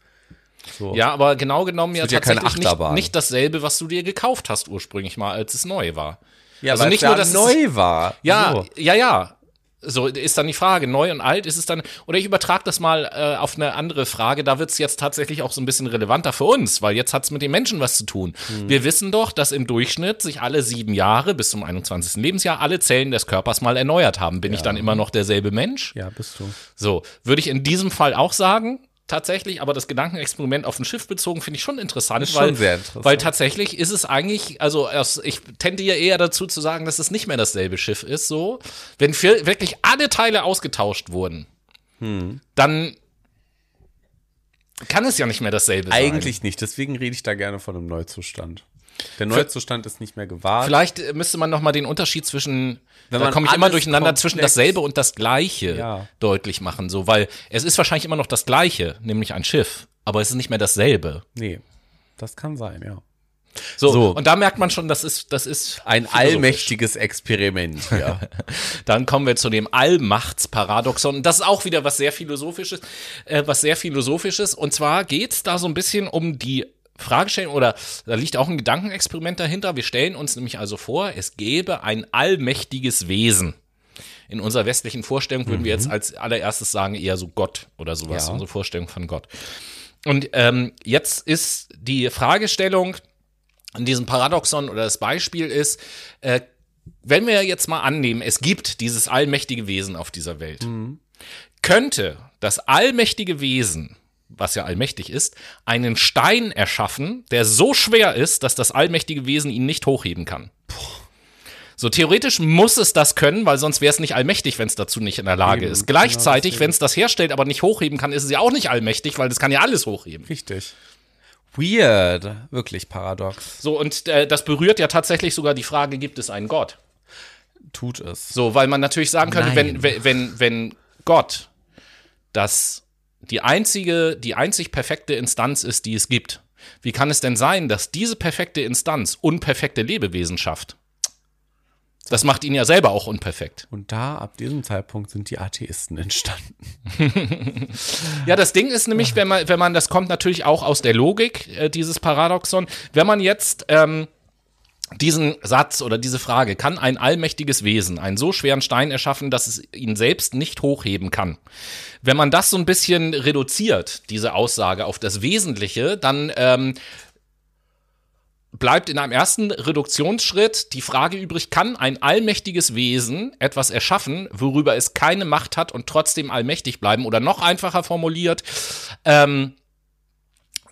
So. ja, aber genau genommen ja wird ja tatsächlich nicht, nicht dasselbe, was du dir gekauft hast ursprünglich mal, als es neu war. ja also weil nicht es nur, dass es- neu war. Ja, So. ja, ja. So ist dann die Frage, neu und alt ist es dann, oder ich übertrage das mal äh, auf eine andere Frage, da wird es jetzt tatsächlich auch so ein bisschen relevanter für uns, weil jetzt hat es mit den Menschen was zu tun. Hm. Wir wissen doch, dass im Durchschnitt sich alle sieben Jahre bis zum 21. Lebensjahr alle Zellen des Körpers mal erneuert haben. Bin ich dann immer noch derselbe Mensch? Ja, bist du. So, würde ich in diesem Fall auch sagen, tatsächlich, aber das Gedankenexperiment auf ein Schiff bezogen finde ich schon interessant, Ist weil, schon sehr interessant. weil tatsächlich ist es eigentlich, also ich tendiere eher dazu zu sagen, dass es nicht mehr dasselbe Schiff ist, so. Wenn für, wirklich alle Teile ausgetauscht wurden, Hm. dann kann es ja nicht mehr dasselbe sein. Eigentlich nicht, deswegen rede ich da gerne von einem Neuzustand. Der Neuzustand ist nicht mehr gewahrt. Vielleicht müsste man noch mal den Unterschied zwischen, Wenn da komme ich immer durcheinander, zwischen komplex- dasselbe und das Gleiche Ja. deutlich machen, so, weil es ist wahrscheinlich immer noch das Gleiche, nämlich ein Schiff, aber es ist nicht mehr dasselbe. Nee, das kann sein, ja. So, So. und da merkt man schon, das ist, das ist Ein allmächtiges Experiment, ja. Dann kommen wir zu dem Allmachtsparadoxon. Das ist auch wieder was sehr philosophisches, äh, was sehr philosophisches. Und zwar geht es da so ein bisschen um die Fragestellung oder da liegt auch ein Gedankenexperiment dahinter. Wir stellen uns nämlich also vor, es gäbe ein allmächtiges Wesen. In unserer westlichen Vorstellung würden wir jetzt als allererstes sagen eher so Gott oder sowas, Ja. unsere Vorstellung von Gott. Und ähm, jetzt ist die Fragestellung in diesem Paradoxon oder das Beispiel ist, äh, wenn wir jetzt mal annehmen, es gibt dieses allmächtige Wesen auf dieser Welt, könnte das allmächtige Wesen, was ja allmächtig ist, einen Stein erschaffen, der so schwer ist, dass das allmächtige Wesen ihn nicht hochheben kann. So theoretisch muss es das können, weil sonst wäre es nicht allmächtig, wenn es dazu nicht in der Lage Eben, ist. genau Gleichzeitig, wenn es das herstellt, aber nicht hochheben kann, ist es ja auch nicht allmächtig, weil das kann ja alles hochheben. Richtig. Weird. Wirklich paradox. So, und äh, das berührt ja tatsächlich sogar die Frage, gibt es einen Gott? Tut es. So, weil man natürlich sagen könnte, Nein. wenn, wenn, wenn Gott das die einzige, die einzig perfekte Instanz ist, die es gibt, wie kann es denn sein, dass diese perfekte Instanz unperfekte Lebewesen schafft? Das macht ihn ja selber auch unperfekt. Und da, ab diesem Zeitpunkt, sind die Atheisten entstanden. Ja, das Ding ist nämlich, wenn man, wenn man, das kommt natürlich auch aus der Logik, äh, dieses Paradoxon, wenn man jetzt ähm, diesen Satz oder diese Frage, kann ein allmächtiges Wesen einen so schweren Stein erschaffen, dass es ihn selbst nicht hochheben kann? Wenn man das so ein bisschen reduziert, diese Aussage auf das Wesentliche, dann ähm, bleibt in einem ersten Reduktionsschritt die Frage übrig, kann ein allmächtiges Wesen etwas erschaffen, worüber es keine Macht hat und trotzdem allmächtig bleiben? Oder noch einfacher formuliert, ähm,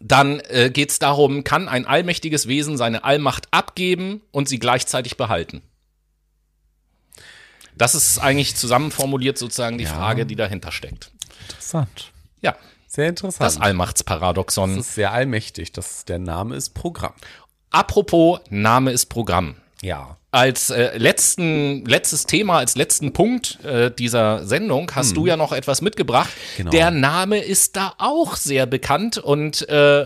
dann äh, geht es darum, kann ein allmächtiges Wesen seine Allmacht abgeben und sie gleichzeitig behalten? Das ist eigentlich zusammenformuliert sozusagen die Ja. Frage, die dahinter steckt. Interessant. Ja, Sehr interessant. das Allmachtsparadoxon. Das ist sehr allmächtig. Das, der Name ist Programm. Apropos, Name ist Programm. Ja. Als äh, letzten, letztes Thema, als letzten Punkt äh, dieser Sendung hast du ja noch etwas mitgebracht. Genau. Der Name ist da auch sehr bekannt und äh,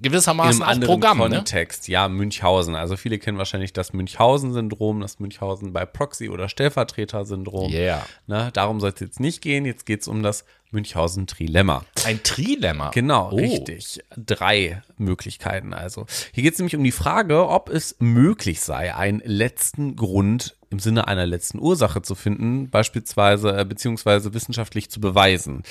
gewissermaßen Im auch anderen Programm. Ne? Kontext, ja, Münchhausen. Also viele kennen wahrscheinlich das Münchhausen-Syndrom, das Münchhausen bei Proxy- oder Stellvertreter-Syndrom. Yeah. Ne, darum soll es jetzt nicht gehen. Jetzt geht es um das Münchhausen-Trilemma. Ein Trilemma. Genau, Oh. richtig. Drei Möglichkeiten also. Hier geht es nämlich um die Frage, ob es möglich sei, einen letzten Grund im Sinne einer letzten Ursache zu finden, beispielsweise äh, beziehungsweise wissenschaftlich zu beweisen.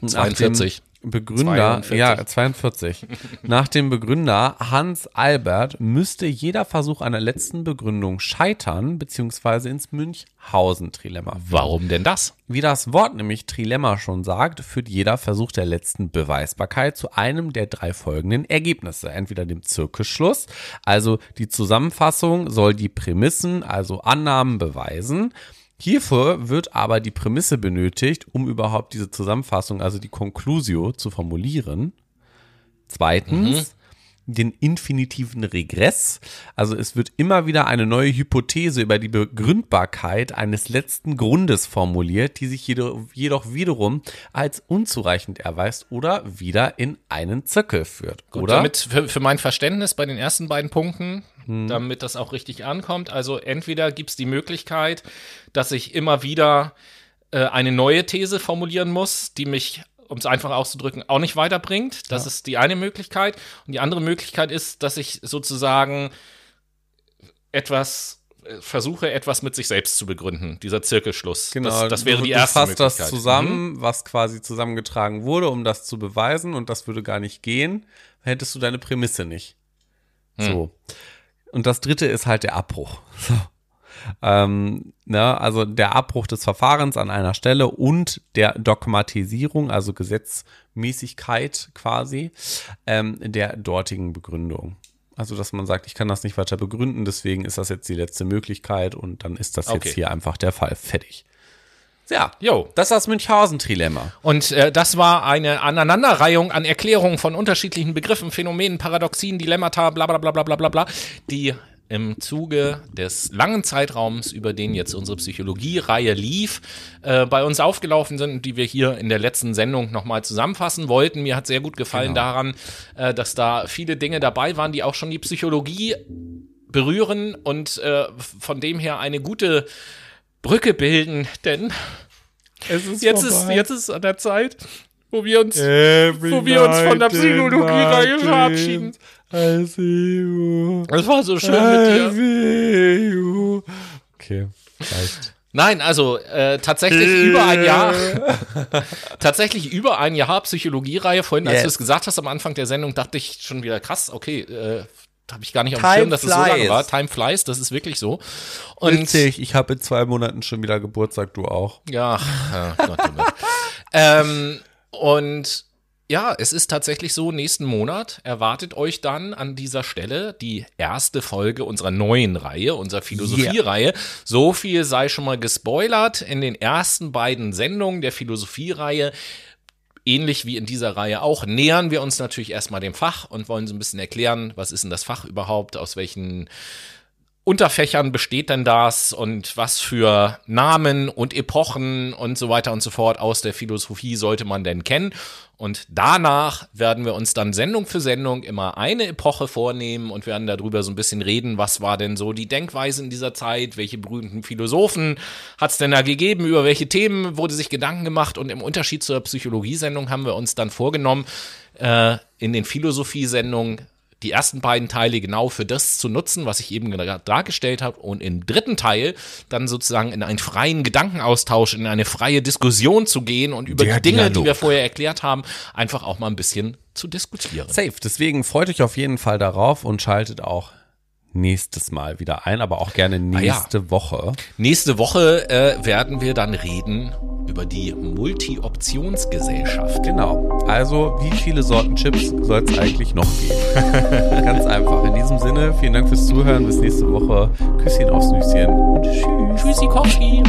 Nach dem 42. Begründer, 42. ja, 42. Nach dem Begründer Hans Albert müsste jeder Versuch einer letzten Begründung scheitern, beziehungsweise ins Münchhausen-Trilemma führen. Warum denn das? Wie das Wort nämlich Trilemma schon sagt, führt jeder Versuch der letzten Beweisbarkeit zu einem der drei folgenden Ergebnisse. Entweder dem Zirkelschluss, also die Zusammenfassung soll die Prämissen, also Annahmen beweisen. Hierfür wird aber die Prämisse benötigt, um überhaupt diese Zusammenfassung, also die Conclusio, zu formulieren. Zweitens, den infinitiven Regress. Also es wird immer wieder eine neue Hypothese über die Begründbarkeit eines letzten Grundes formuliert, die sich jedoch wiederum als unzureichend erweist oder wieder in einen Zirkel führt. Gut, oder? Damit für, für mein Verständnis bei den ersten beiden Punkten, hm. damit das auch richtig ankommt. Also entweder gibt es die Möglichkeit, dass ich immer wieder äh, eine neue These formulieren muss, die mich um es einfach auszudrücken, auch nicht weiterbringt. Das ja. ist die eine Möglichkeit. Und die andere Möglichkeit ist, dass ich sozusagen etwas äh, versuche, etwas mit sich selbst zu begründen. Dieser Zirkelschluss. Genau. Das, das wäre du, die erste du fasst Möglichkeit. das zusammen, mhm. was quasi zusammengetragen wurde, um das zu beweisen. Und das würde gar nicht gehen, hättest du deine Prämisse nicht. Mhm. So. Und das dritte ist halt der Abbruch. So. Ähm, ne, also der Abbruch des Verfahrens an einer Stelle und der Dogmatisierung, also Gesetzmäßigkeit quasi, ähm, der dortigen Begründung. Also, dass man sagt, ich kann das nicht weiter begründen, deswegen ist das jetzt die letzte Möglichkeit und dann ist das okay. jetzt hier einfach der Fall. Fertig. Ja, jo. das ist das Münchhausen-Trilemma. Und äh, das war eine Aneinanderreihung an Erklärungen von unterschiedlichen Begriffen, Phänomenen, Paradoxien, Dilemmata, bla bla bla bla bla bla, die im Zuge des langen Zeitraums, über den jetzt unsere Psychologie-Reihe lief, äh, bei uns aufgelaufen sind und die wir hier in der letzten Sendung nochmal zusammenfassen wollten. Mir hat sehr gut gefallen genau. daran, äh, dass da viele Dinge dabei waren, die auch schon die Psychologie berühren und äh, von dem her eine gute Brücke bilden, denn es ist jetzt, ist, jetzt ist an der Zeit, wo wir uns, wo wir uns von der Psychologie-Reihe verabschieden. I see you. Das war so schön I mit dir. You. Okay, reicht. Nein, also äh, tatsächlich über ein Jahr, tatsächlich über ein Jahr Psychologiereihe. Vorhin, als yes. du es gesagt hast am Anfang der Sendung, dachte ich schon wieder krass. Okay, äh, habe ich gar nicht auf dem Schirm, dass es so lange war. Time flies, das ist wirklich so. Und Witzig, ich habe in zwei Monaten schon wieder Geburtstag, du auch. Ja, Gott, ähm, und ja, es ist tatsächlich so, nächsten Monat erwartet euch dann an dieser Stelle die erste Folge unserer neuen Reihe, unserer Philosophie-Reihe. Yeah. So viel sei schon mal gespoilert. In den ersten beiden Sendungen der Philosophie-Reihe ähnlich wie in dieser Reihe auch, nähern wir uns natürlich erstmal dem Fach und wollen so ein bisschen erklären, was ist denn das Fach überhaupt, aus welchen Unterfächern besteht denn das und was für Namen und Epochen und so weiter und so fort aus der Philosophie sollte man denn kennen? Und danach werden wir uns dann Sendung für Sendung immer eine Epoche vornehmen und werden darüber so ein bisschen reden, was war denn so die Denkweise in dieser Zeit, welche berühmten Philosophen hat es denn da gegeben, über welche Themen wurde sich Gedanken gemacht und im Unterschied zur Psychologiesendung haben wir uns dann vorgenommen, äh, in den Philosophiesendungen die ersten beiden Teile genau für das zu nutzen, was ich eben dargestellt habe und im dritten Teil dann sozusagen in einen freien Gedankenaustausch, in eine freie Diskussion zu gehen und über Der die Dinge, Dialog. die wir vorher erklärt haben, einfach auch mal ein bisschen zu diskutieren. Safe. Deswegen freut euch auf jeden Fall darauf und schaltet auch nächstes Mal wieder ein, aber auch gerne nächste ah ja. Woche. Nächste Woche äh, werden wir dann reden über die Multi-Optionsgesellschaft. Genau. Also, wie viele Sorten Chips soll es eigentlich noch geben? Ganz einfach. In diesem Sinne, vielen Dank fürs Zuhören. Bis nächste Woche. Küsschen aufs Nüsschen und tschüss. Tschüssi, Coffee.